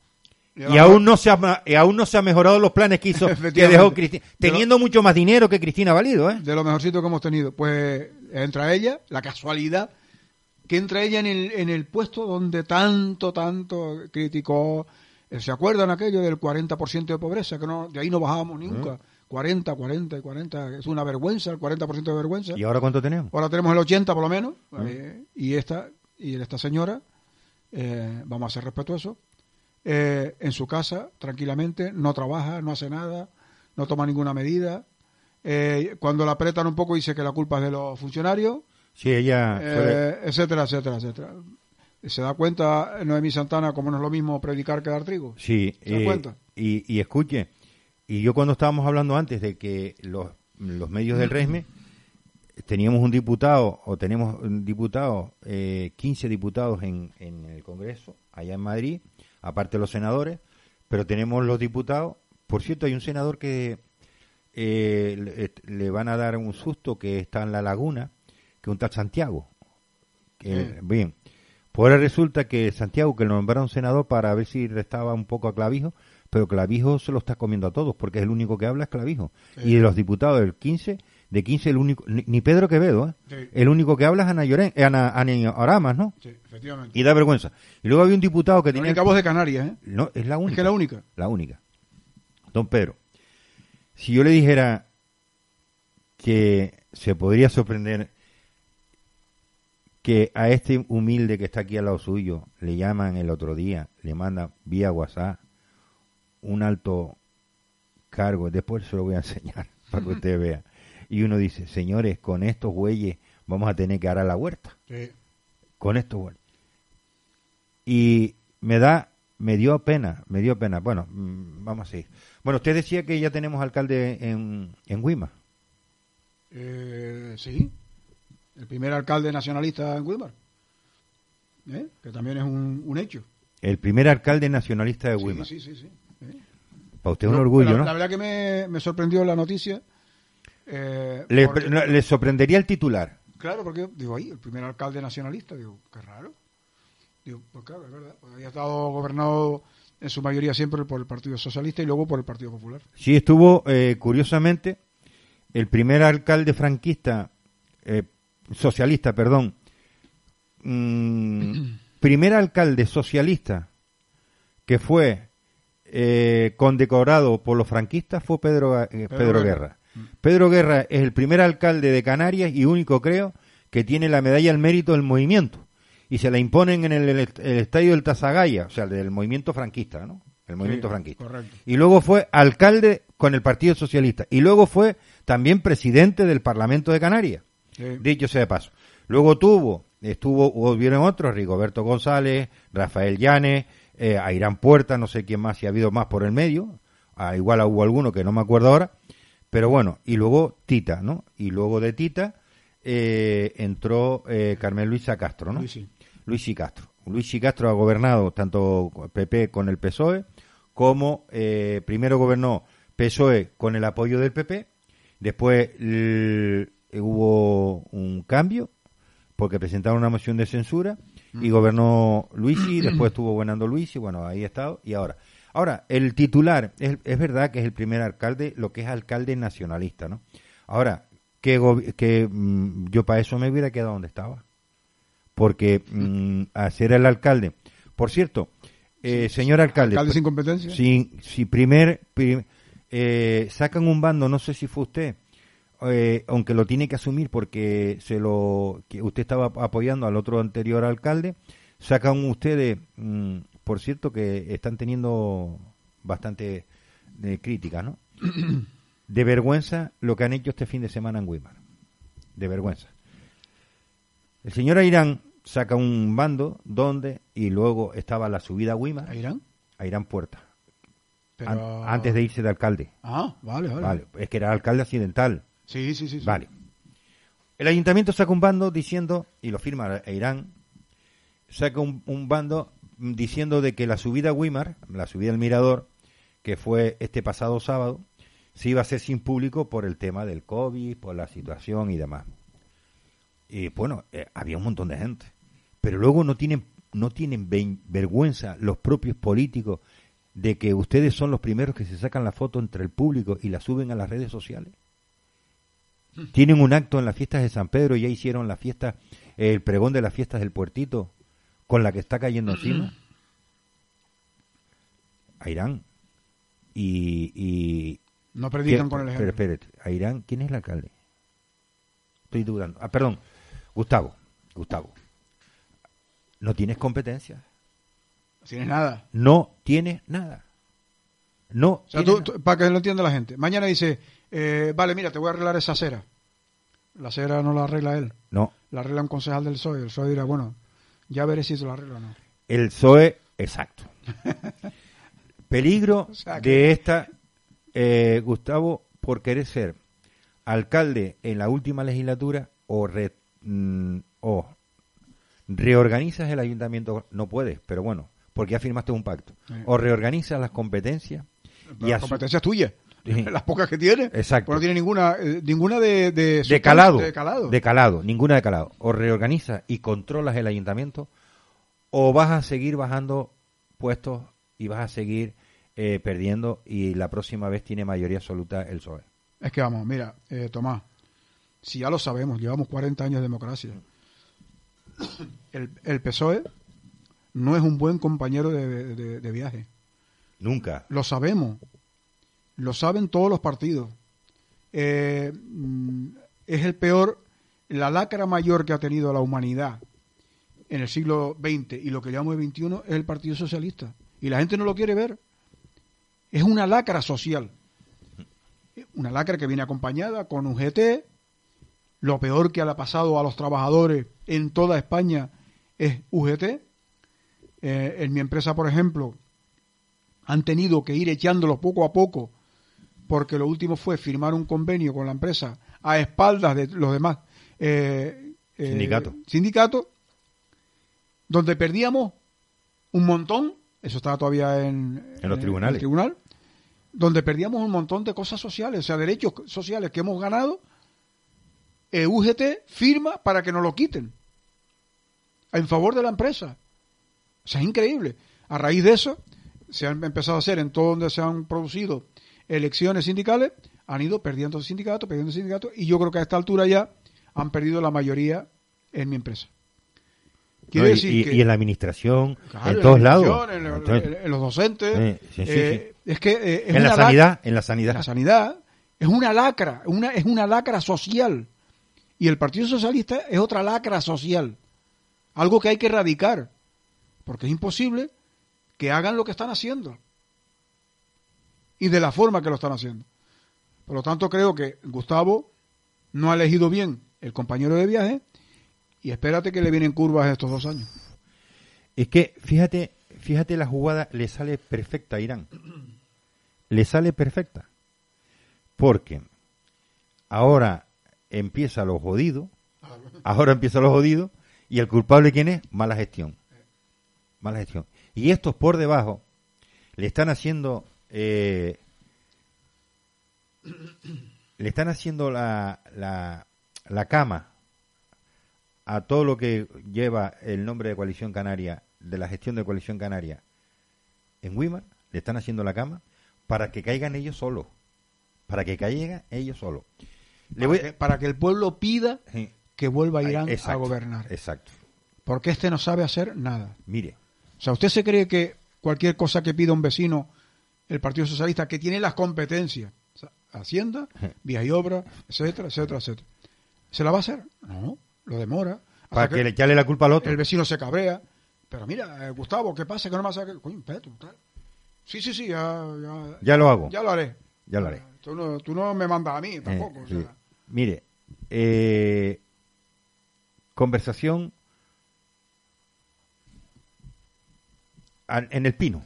y aún no se ha, y aún no se ha mejorado los planes que hizo que Efectivamente. dejó Cristina, De lo- teniendo mucho más dinero que Cristina Valido, ¿eh? de lo mejorcito que hemos tenido. Pues entra ella, la casualidad, que entra ella en el, en el puesto donde tanto, tanto criticó. eh, ¿Se acuerdan aquello del 40% de pobreza? Que no, de ahí no bajábamos nunca. 40, 40 y 40. Es una vergüenza, el 40% de vergüenza. ¿Y ahora cuánto tenemos? Ahora tenemos el 80 por lo menos. eh, y esta y esta señora, eh, vamos a ser respetuosos, eh, en su casa, tranquilamente, no trabaja, no hace nada, no toma ninguna medida. Eh, cuando la apretan un poco dice que la culpa es de los funcionarios, Sí, ella eh, etcétera, etcétera, etcétera. ¿Se da cuenta Noemí Santana como no es lo mismo predicar que dar trigo? Sí, ¿Se da eh, cuenta? y, y escuche, y yo cuando estábamos hablando antes de que los, los medios del régimen teníamos un diputado, o tenemos un diputado, eh, 15 diputados en, en el Congreso, allá en Madrid, aparte de los senadores, pero tenemos los diputados, por cierto, hay un senador que eh, le, le van a dar un susto que está en la laguna, que un tal Santiago. Que, Eh. Bien, Pues ahora resulta que Santiago, que lo nombraron senador para ver si restaba un poco a Clavijo, pero Clavijo se lo está comiendo a todos, porque es el único que habla es Clavijo. Sí. Y de los diputados del 15, de 15 el único, ni, Pedro Quevedo, ¿eh? Sí. el único que habla es Ana, Lloren, eh, Ana, Ana Oramas, ¿no? Sí, efectivamente. Y da vergüenza. Y luego había un diputado que La tenía... única voz de Canarias, ¿eh? No, es la Es única. que la única. La única. Don Pedro, si yo le dijera que se podría sorprender que a este humilde que está aquí al lado suyo le llaman el otro día, le mandan vía WhatsApp un alto cargo, después se lo voy a enseñar para que usted vea. Y uno dice, señores, con estos güeyes vamos a tener que arar la huerta Sí. con estos goles. Y me da, me dio pena, me dio pena. Bueno, mm, vamos a seguir. Bueno, usted decía que ya tenemos alcalde en, en Guima. Eh, sí. El primer alcalde nacionalista en Wilmar. ¿Eh? Que también es un, un hecho. El primer alcalde nacionalista de Sí, Guima. sí, sí, sí. ¿Eh? Para usted es un No, orgullo, la, ¿no? La verdad que me, me sorprendió la noticia. Eh, Le, porque- no, le sorprendería el titular. Claro, porque digo, ahí, el primer alcalde nacionalista, digo, qué raro. Digo, pues claro, es verdad. porque había estado gobernado en su mayoría siempre por el Partido Socialista y luego por el Partido Popular. Sí, estuvo, eh, curiosamente, el primer alcalde franquista, eh, socialista, perdón, mm, primer alcalde socialista que fue eh, condecorado por los franquistas fue Pedro, eh, Pedro, Pedro Guerra. Pedro Guerra es el primer alcalde de Canarias y único, creo, que tiene la medalla al mérito del movimiento. Y se la imponen en el, el- el estadio del Tazagaya, o sea, del movimiento franquista, ¿no? El movimiento Sí, franquista correcto. y luego fue alcalde con el Partido Socialista y luego fue también presidente del Parlamento de Canarias, Sí. dicho sea de paso. Luego tuvo, estuvo, hubieron otros, Rigoberto González, Rafael Llanes, eh, Airán Puerta, no sé quién más, si ha habido más por el medio, ah, igual hubo alguno que no me acuerdo ahora, pero bueno, y luego Tita, ¿no? Y luego de Tita eh, entró eh, Carmen Luisa Castro, ¿no? Luis, sí. Luis y Castro. Luis y Castro ha gobernado tanto PP con el PSOE como eh, primero gobernó PSOE con el apoyo del PP, después hubo un cambio porque presentaron una moción de censura y gobernó Luis y después estuvo gobernando Luis y bueno, ahí ha estado y ahora. Ahora, el titular, es, es verdad que es el primer alcalde, lo que es alcalde nacionalista, ¿no? Ahora, que, que mm, yo para eso me hubiera quedado donde estaba porque mm, a ser el alcalde. Por cierto, eh, señor alcalde, Alcalde sin competencia. si, si primer, prim- eh, sacan un bando, no sé si fue usted, eh, aunque lo tiene que asumir porque se lo que usted estaba apoyando al otro anterior alcalde, sacan ustedes, mm, por cierto, que están teniendo bastante eh, crítica, ¿no? De vergüenza lo que han hecho este fin de semana en Weimar. De vergüenza. El señor Airán saca un bando donde, y luego estaba la subida a Weimar, ¿A Irán? a Irán Puerta, Pero... an- antes de irse de alcalde. Ah, vale, vale. Vale, es que era alcalde accidental. Sí, sí, sí. sí. Vale. El ayuntamiento saca un bando diciendo, y lo firma Irán, saca un, un bando diciendo de que la subida a Weimar, la subida al Mirador, que fue este pasado sábado, se iba a hacer sin público por el tema del COVID, por la situación y demás. Y bueno, eh, había un montón de gente. Pero luego no tienen, no tienen vergüenza los propios políticos de que ustedes son los primeros que se sacan la foto entre el público y la suben a las redes sociales. Tienen un acto en las fiestas de San Pedro, ya hicieron la fiesta, el pregón de las fiestas del puertito, con la que está cayendo encima. A Irán. Y, y No predican con el Pero ejemplo. espérate, a Irán, ¿quién es el alcalde? Estoy dudando. Ah, perdón, Gustavo. Gustavo. No tienes competencia. No tienes nada. No tienes nada. No. O sea, tienes tú- tú- para que lo entienda la gente. Mañana dice, eh, vale, mira, te voy a arreglar esa acera. La acera no la arregla él. No. La arregla un concejal del PSOE. El PSOE dirá, bueno, ya veré si se la arregla o no. El PSOE, exacto. Peligro O sea que- de esta, eh, Gustavo, por querer ser alcalde en la última legislatura o, re- mm, o reorganizas el ayuntamiento, no puedes, pero bueno, porque ya firmaste un pacto. Sí. O reorganizas las competencias Pero y la Sí. Las pocas que tiene. Exacto. Pues no tiene ninguna, eh, ninguna de, de, calado, De calado. de calado, ninguna de calado. O reorganizas y controlas el ayuntamiento o vas a seguir bajando puestos y vas a seguir eh, perdiendo y la próxima vez tiene mayoría absoluta el PSOE. Es que vamos, mira, eh, Tomás, si ya lo sabemos, llevamos 40 años de democracia. El, el PSOE no es un buen compañero de, de- de viaje. Nunca. Lo sabemos. Lo saben todos los partidos. Eh, mm, es el peor, la lacra mayor que ha tenido la humanidad en el siglo XX y lo que llamamos el XXI es el Partido Socialista. Y la gente no lo quiere ver. Es una lacra social. Una lacra que viene acompañada con un GT. Lo peor que ha pasado a los trabajadores en toda España es UGT. Eh, en mi empresa, por ejemplo, han tenido que ir echándolo poco a poco porque lo último fue firmar un convenio con la empresa a espaldas de los demás eh, eh, Sindicato. sindicatos, donde perdíamos un montón, eso estaba todavía en, En los el tribunales. tribunal, donde perdíamos un montón de cosas sociales, o sea, derechos sociales que hemos ganado, eh, UGT firma para que nos lo quiten en favor de la empresa. O sea, es increíble. A raíz de eso, se han empezado a hacer en todo donde se han producido elecciones sindicales, han ido perdiendo sindicatos, perdiendo sindicatos, y yo creo que a esta altura ya han perdido la mayoría en mi empresa. No, y, decir y- que y en la administración, Claro, en todos lados. En, en- en los docentes. Sí, sí, sí, eh, Es que eh, es en la sanidad, en la sanidad. la sanidad es una lacra, una, es una lacra social. Y el Partido Socialista es otra lacra social. Algo que hay que erradicar. Porque es imposible que hagan lo que están haciendo. Y de la forma que lo están haciendo. Por lo tanto, creo que Gustavo no ha elegido bien el compañero de viaje. Y espérate que le vienen curvas estos dos años. Es que, fíjate, fíjate la jugada, le sale perfecta a Irán. Le sale perfecta. Porque ahora empieza lo jodido, ahora empieza lo jodido, y el culpable quién es? Mala gestión. Mala gestión. Y estos por debajo le están haciendo eh, le están haciendo la, la, la cama a todo lo que lleva el nombre de Coalición Canaria, de la gestión de Coalición Canaria en Weimar, le están haciendo la cama para que caigan ellos solos. Para que caigan ellos solos. Le voy- Para que, para que el pueblo pida Sí. que vuelva Irán a Exacto, gobernar. Exacto. Porque este no sabe hacer nada. Mire, O sea, ¿usted se cree que cualquier cosa que pida un vecino, el Partido Socialista, que tiene las competencias, o sea, Hacienda, vía y obra, etcétera, etcétera, etcétera, ¿se la va a hacer? No, lo demora. Para que le echarle la culpa al otro. el vecino se cabrea. Pero mira, eh, Gustavo, ¿qué pasa? Que no me hace... Coño, espérate, tal. Sí, sí, sí, ya, ya, Ya lo hago. ya lo haré. Ya lo haré. Tú no, tú no me mandas a mí tampoco. Eh, o sí. sea. Mire, eh, conversación en el Pino,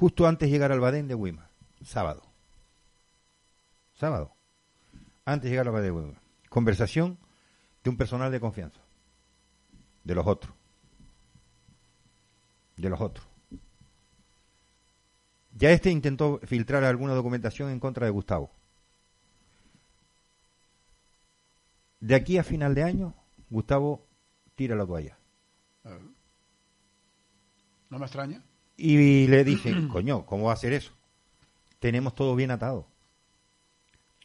justo antes de llegar al Badén de Wima, sábado. Sábado. Antes de llegar al Badén de Wima. Conversación de un personal de confianza. De los otros. De los otros. Ya este intentó filtrar alguna documentación en contra de Gustavo. De aquí a final de año, Gustavo tira la toalla. No me extraña. Y le dicen, coño, ¿cómo va a ser eso? Tenemos todo bien atado.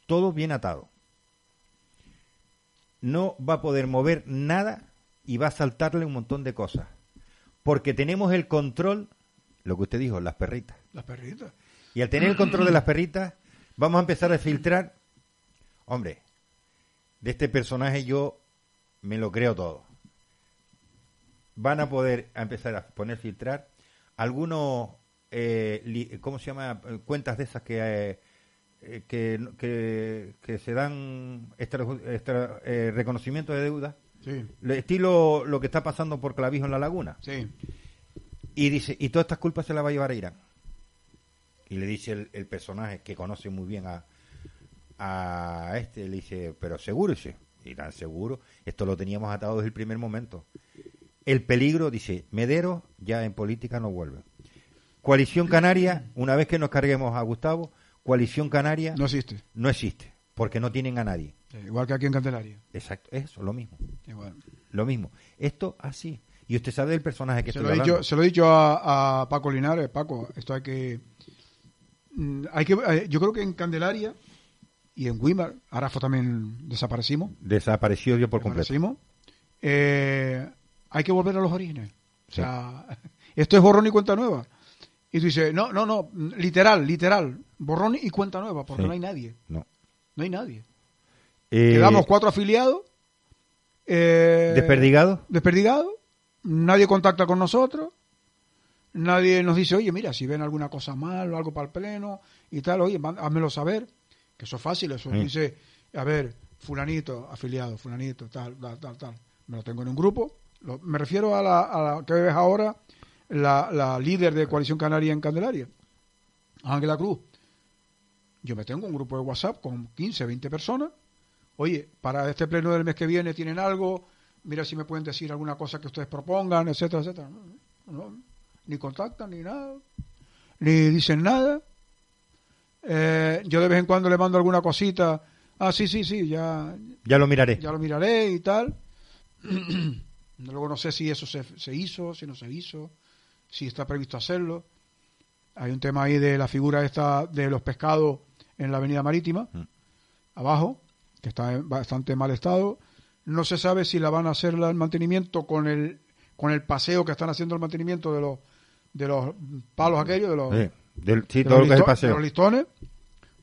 Todo bien atado. No va a poder mover nada y va a saltarle un montón de cosas. Porque tenemos el control, lo que usted dijo, las perritas. Las perritas. Y al tener el control de las perritas, vamos a empezar a filtrar. Hombre, de este personaje yo me lo creo todo. Van a poder empezar a poner filtrar algunos, eh, li- ¿cómo se llama? Cuentas de esas que, eh, eh, que, que, que se dan extra, extra- eh, reconocimiento de deuda. Sí, Estilo lo que está pasando por Clavijo en la laguna. sí. Y dice, y todas estas culpas se las va a llevar a Irán. Y le dice el, el personaje que conoce muy bien a, a este, le dice, pero seguro, Irán seguro, esto lo teníamos atado desde el primer momento. El peligro, dice, Medero ya en política no vuelve. Coalición Canaria, una vez que nos carguemos a Gustavo, Coalición Canaria No existe. no existe, porque no tienen a nadie. Sí, igual que aquí en Candelaria. Exacto, eso, lo mismo. Igual. Lo mismo. Esto así. Y usted sabe del personaje que Se estoy lo, he hablando. dicho, se lo he dicho a, a Paco Linares, Paco, esto hay que, mm, hay que, eh, yo creo que en Candelaria y en Weimar, ahora fue también desaparecimos, Desapareció yo por completo. desaparecimos, eh, hay que volver a los orígenes. O sea, esto es borrón y cuenta nueva. Y tú dices, no, no, no, literal, literal, borrón y cuenta nueva, porque Sí. no hay nadie, No. no hay nadie. Eh, Quedamos cuatro afiliados. Eh, ¿Desperdigados? desperdigados, nadie contacta con nosotros, nadie nos dice, oye, mira, si ven alguna cosa mal o algo para el pleno y tal, oye, házmelo saber, que eso es fácil, eso Sí. dice, a ver, fulanito, afiliado, fulanito, tal, tal, tal, tal, me lo tengo en un grupo, Lo- me refiero a la, a la que ves ahora, la, la líder de Coalición Canaria en Candelaria, Ángela Cruz. Yo me tengo un grupo de WhatsApp con 15, 20 personas. Oye, para este pleno del mes que viene tienen algo, mira si me pueden decir alguna cosa que ustedes propongan, etcétera, etcétera. No, no, ni contactan, ni nada, ni dicen nada. Eh, yo de vez en cuando le mando alguna cosita. Ah, sí, sí, sí, ya, Ya lo miraré. ya lo miraré y tal. Luego no sé si eso se, se hizo, si no se hizo, si está previsto hacerlo. Hay un tema ahí de la figura esta de los pescados en la avenida marítima, Mm. abajo, que está en bastante mal estado. No se sabe si la van a hacer el mantenimiento con el con el paseo que están haciendo el mantenimiento de los de los palos aquellos, de los, Sí, del- sí, de todo los lo que es el listo- de paseo. los listones.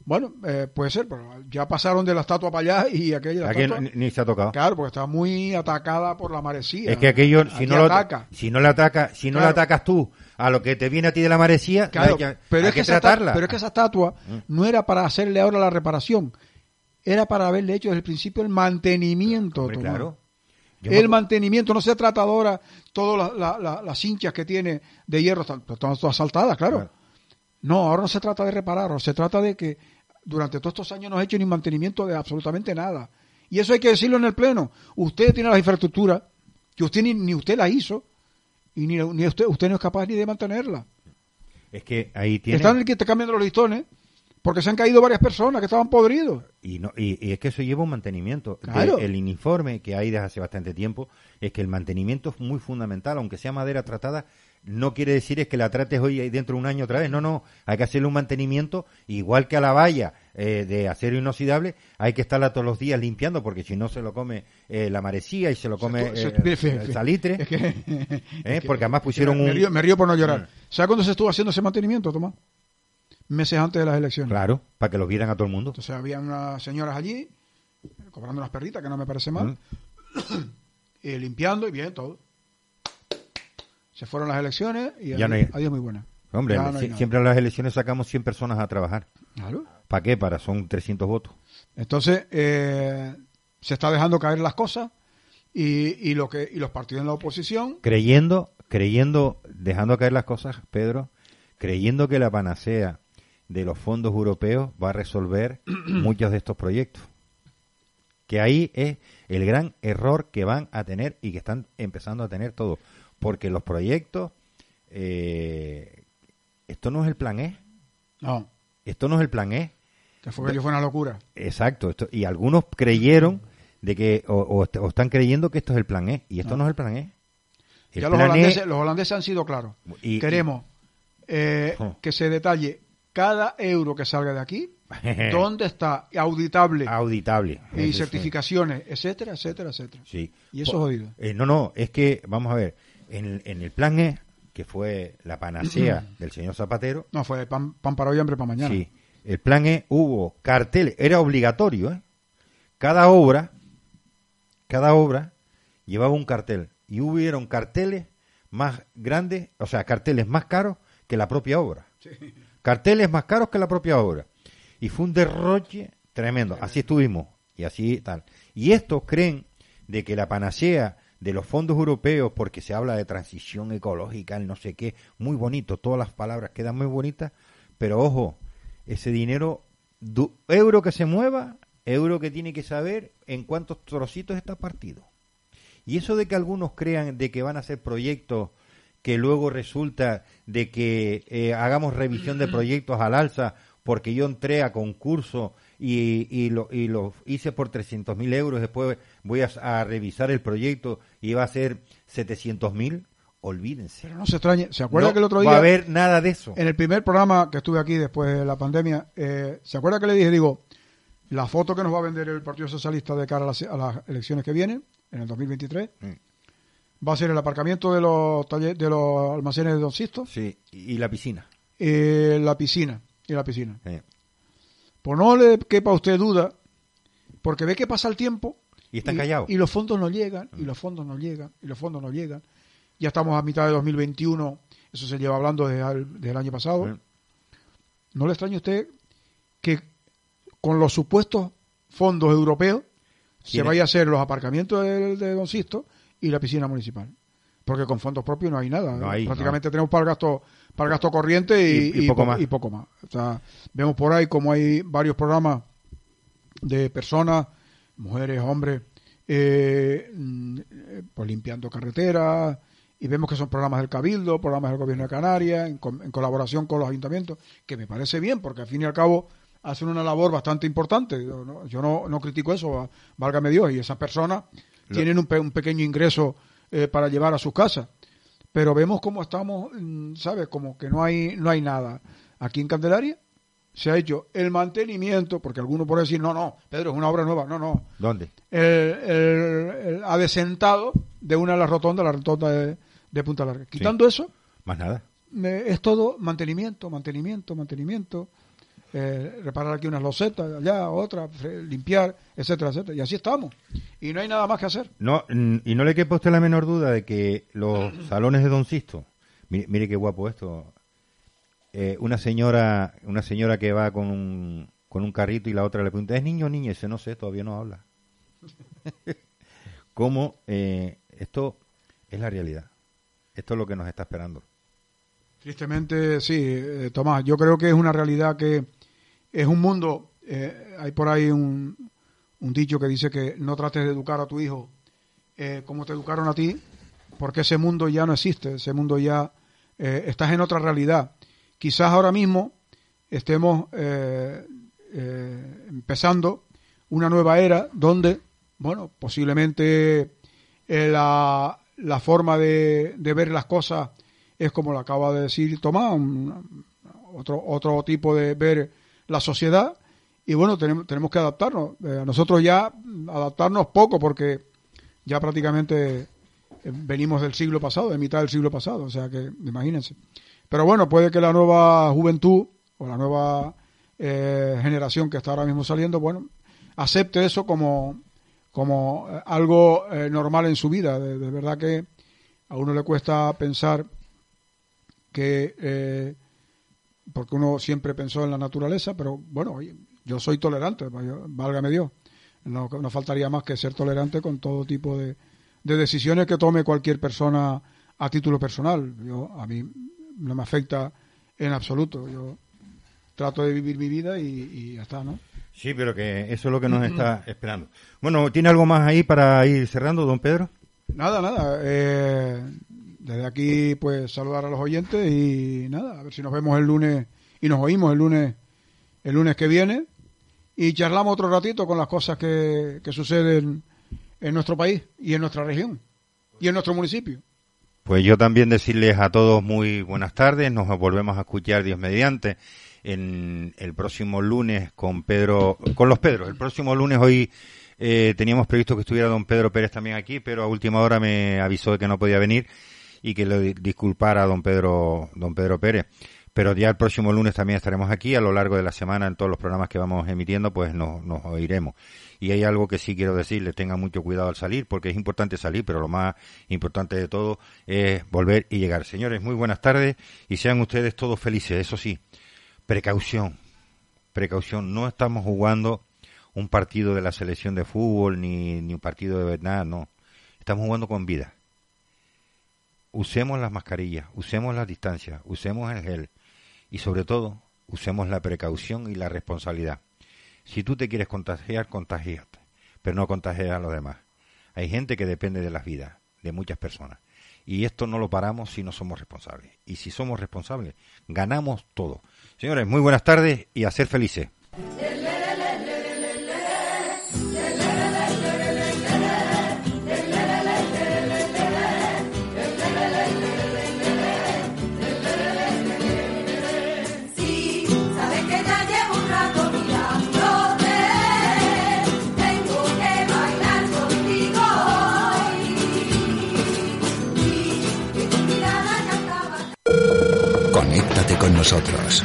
Bueno, eh, puede ser, pero ya pasaron de la estatua para allá y aquella la Aquí estatua- ni, ni se ha tocado. Claro, porque está muy atacada por la marecía. Es que aquello, si no, lo, ataca. si no le ataca, si no le atacas tú a lo que te viene a ti de la marecía, Claro, hay que, pero, hay es que esa tratarla. Mm. pero es que esa estatua no era para hacerle ahora la reparación, era para haberle hecho desde el principio el mantenimiento. Hombre, claro. Yo El mantenimiento, no se trata de ahora todas la- la- la- las hinchas que tiene de hierro, están, están todas saltadas, claro. Claro. No, ahora no se trata de reparar, se trata de que durante todos estos años no ha hecho ni mantenimiento de absolutamente nada. Y eso hay que decirlo en el Pleno. Usted tiene la infraestructura, que usted ni, ni usted la hizo, y ni, ni usted, usted no es capaz ni de mantenerla. Es que ahí tiene... Están el que te cambian los listones, porque se han caído varias personas que estaban podridos. Y, no, y, y es que eso lleva un mantenimiento. Claro. el informe que hay desde hace bastante tiempo es que el mantenimiento es muy fundamental, aunque sea madera tratada, no quiere decir es que la trates hoy y dentro de un año otra vez. No, no, hay que hacerle un mantenimiento igual que a la valla eh, de acero inoxidable, hay que estarla todos los días limpiando porque si no se lo come eh, la marecía y se lo come eh, el salitre. Es que- ¿eh? es que- porque además pusieron me, un... río, me río por no llorar. Mm. ¿Sabes cuándo se estuvo haciendo ese mantenimiento, Tomás? Meses antes de las elecciones. Claro, para que lo vieran a todo el mundo. Entonces había unas señoras allí, cobrando unas perritas, que no me parece mal, Mm. y limpiando y bien, todo. Se fueron las elecciones y Ya adiós, no hay- adiós, muy buena. Hombre, no si- siempre a las elecciones sacamos 100 personas a trabajar. Claro. ¿Para qué? Para, son 300 votos. Entonces, eh, se está dejando caer las cosas y, y lo que y los partidos en la oposición creyendo, creyendo, dejando caer las cosas, Pedro, creyendo que la panacea de los fondos europeos va a resolver muchos de estos proyectos. Que ahí es el gran error que van a tener y que están empezando a tener todos. Porque los proyectos, eh, esto no es el plan E, no, esto no es el plan E. que fue que fue una locura. Exacto, esto, y algunos creyeron de que, o, o o están creyendo que esto es el plan E, y esto no, No. es el plan E. El ya los E- holandeses, los holandeses han sido claros. Y- Queremos eh, Oh. que se detalle cada euro que salga de aquí, dónde está, auditable, auditable. y certificaciones, etcétera, etcétera, etcétera. Sí. Y eso es jodido. eh, no, no, es que, vamos a ver, en, en el plan E, que fue la panacea del señor Zapatero, No, fue pan, pan para hoy, hambre para mañana. sí, el plan E hubo carteles, era obligatorio, ¿eh? Cada obra, cada obra llevaba un cartel, y hubieron carteles más grandes, o sea, carteles más caros que la propia obra. Carteles más caros que la propia obra. Y fue un derroche tremendo. Así estuvimos. Y así tal. Y estos creen de que la panacea de los fondos europeos, porque se habla de transición ecológica, el no sé qué, muy bonito, todas las palabras quedan muy bonitas, pero ojo, ese dinero, euro que se mueva, euro que tiene que saber en cuántos trocitos está partido. Y eso de que algunos crean de que van a hacer proyectos que luego resulta de que eh, hagamos revisión de proyectos al alza porque yo entré a concurso y, y, lo, y lo hice por 300 mil euros, después voy a, a revisar el proyecto y va a ser 700 mil, olvídense. Pero no se extrañe. ¿Se acuerda No que el otro va día, a haber nada de eso. en el primer programa que estuve aquí después de la pandemia, eh, ¿se acuerda que le dije, digo, la foto que nos va a vender el Partido Socialista de cara a las, a las elecciones que vienen, en el 2023, Mm. va a ser el aparcamiento de los, talle- de los almacenes de Don Sisto, Sí, y la piscina. eh, la piscina, y la piscina. Eh. Pues no le quepa a usted duda, porque ve que pasa el tiempo Y están callados. Y los fondos no llegan, y los fondos no llegan, y los fondos no llegan. Ya estamos a mitad de 2021, eso se lleva hablando desde el, desde el año pasado. Eh. ¿No le extraña a usted que con los supuestos fondos europeos se vaya a hacer los aparcamientos de, de Don Sisto y la piscina municipal? Porque con fondos propios no hay nada. No hay, Prácticamente tenemos para el gasto para el gasto corriente y, Y- y poco po- más. y poco más. O sea, vemos por ahí como hay varios programas de personas, mujeres, hombres, eh, mm, pues limpiando carreteras y vemos que son programas del Cabildo, programas del Gobierno de Canarias, en, co- en colaboración con los ayuntamientos, que me parece bien, porque al fin y al cabo hacen una labor bastante importante. Yo no, yo no, no critico eso, válgame Dios, y esas personas tienen un, pe- un pequeño ingreso eh, para llevar a sus casas. Pero vemos cómo estamos, mm, ¿sabes? Como que no hay, no hay nada. Aquí en Candelaria se ha hecho el mantenimiento, porque algunos pueden decir, no, no, Pedro, es una obra nueva. No, no. ¿Dónde? El, el, el adesentado de una de las rotondas, la rotonda de, de Punta Larga. Quitando eso, Más nada. es todo mantenimiento, mantenimiento, mantenimiento. Eh, reparar aquí unas losetas, allá otra, fre- limpiar, etcétera, etcétera. Y así estamos. Y no hay nada más que hacer. No, y no le quepa a usted la menor duda de que los salones de Don Sisto, mire, mire qué guapo esto, eh, una señora una señora que va con un, con un carrito y la otra le pregunta, ¿es niño o niña? Y dice, no sé, todavía no habla. ¿Cómo eh, esto es la realidad? Esto es lo que nos está esperando. Tristemente, sí, eh, Tomás. Yo creo que es una realidad que es un mundo. eh, hay por ahí un, un dicho que dice que no trates de educar a tu hijo eh, como te educaron a ti, porque ese mundo ya no existe. Ese mundo ya eh, estás en otra realidad. Quizás ahora mismo estemos eh, empezando una nueva era donde, bueno, posiblemente la, la forma de, de ver las cosas es como lo acaba de decir Tomás, otro, otro tipo de ver la sociedad y bueno, tenemos, tenemos que adaptarnos. Eh, nosotros ya adaptarnos poco porque ya prácticamente eh, venimos del siglo pasado, de mitad del siglo pasado, o sea que imagínense. Pero bueno, puede que la nueva juventud o la nueva eh, generación que está ahora mismo saliendo, bueno, acepte eso como, como eh, algo eh, normal en su vida. De, verdad que a uno le cuesta pensar que, porque uno siempre pensó en la naturaleza, pero bueno, yo soy tolerante, válgame Dios. No, no faltaría más que ser tolerante con todo tipo de, de decisiones que tome cualquier persona a título personal. Yo, a mí no me afecta en absoluto. Yo trato de vivir mi vida y, y ya está, ¿no? Sí, pero que eso es lo que nos está esperando. Bueno, ¿tiene algo más ahí para ir cerrando, don Pedro? Nada, nada. eh, desde aquí, pues saludar a los oyentes y nada, a ver si nos vemos el lunes y nos oímos el lunes, el lunes que viene y charlamos otro ratito con las cosas que, que suceden en nuestro país y en nuestra región y en nuestro municipio. Pues yo también decirles a todos muy buenas tardes, nos volvemos a escuchar Dios mediante en el próximo lunes con Pedro, con los Pedros. El próximo lunes hoy eh, teníamos previsto que estuviera don Pedro Pérez también aquí, pero a última hora me avisó de que no podía venir y que le di- disculpara a don Pedro, don Pedro Pérez. Pero ya el próximo lunes también estaremos aquí, a lo largo de la semana en todos los programas que vamos emitiendo, pues nos, nos oiremos. Y hay algo que sí quiero decirles, tengan mucho cuidado al salir, porque es importante salir, pero lo más importante de todo es volver y llegar. Señores, muy buenas tardes y sean ustedes todos felices. Eso sí, precaución, precaución. No estamos jugando un partido de la selección de fútbol ni, ni un partido de verdad, no. Estamos jugando con vida. Usemos las mascarillas, usemos las distancias, usemos el gel y sobre todo usemos la precaución y la responsabilidad. Si tú te quieres contagiar, contagiate, pero no contagies a los demás. Hay gente que depende de las vidas de muchas personas y esto no lo paramos si no somos responsables. Y si somos responsables, ganamos todo. Señores, muy buenas tardes y a ser felices. Con nosotros.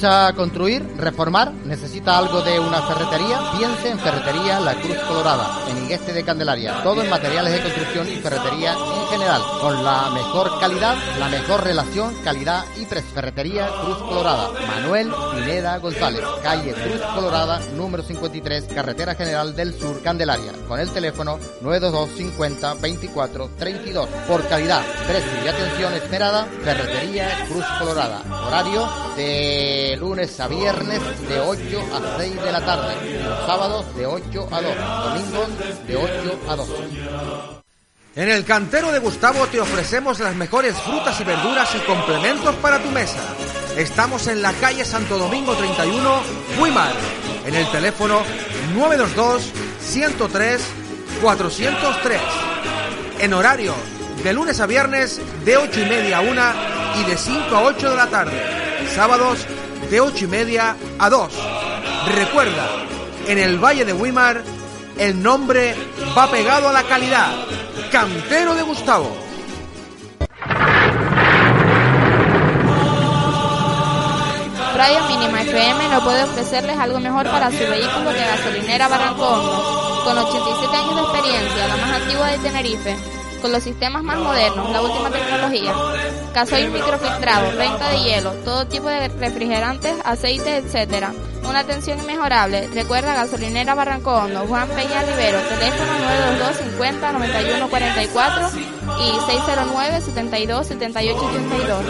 ¿Piensa construir, reformar? ¿Necesita algo de una ferretería? Piense en Ferretería La Cruz Colorada, en Igueste de Candelaria. Todo en materiales de construcción y ferretería en general, con la mejor calidad, la mejor relación, calidad y precio. Ferretería Cruz Colorada. Manuel Pineda González, calle Cruz Colorada, número 53, Carretera General del Sur, Candelaria, con el teléfono 922 50 24 32. Por calidad, precio y atención esperada, Ferretería Cruz Colorada. Horario de lunes a viernes de 8 a 6 de la tarde, los sábados de 8 a 2, domingos de 8 a 2. En el cantero de Gustavo te ofrecemos las mejores frutas y verduras y complementos para tu mesa. Estamos en la calle Santo Domingo 31, Guimar, en el teléfono 922 103 403. En horario de lunes a viernes de 8 y media a 1 y de 5 a 8 de la tarde. Sábados de 8 y media a 2. Recuerda, en el Valle de Wimar, el nombre va pegado a la calidad. Cantero de Gustavo. Radio Mínima FM no puede ofrecerles algo mejor para su vehículo que gasolinera Barranco Hondo. Con 87 años de experiencia, la más antigua de Tenerife, con los sistemas más modernos, la última tecnología. Gasoil microfiltrado, venta de hielo, todo tipo de refrigerantes, aceites, etcétera. Una atención inmejorable. Recuerda gasolinera Barranco Hondo, Juan Peña Rivero, teléfono 922 50 91 44 y 609 72 78 82.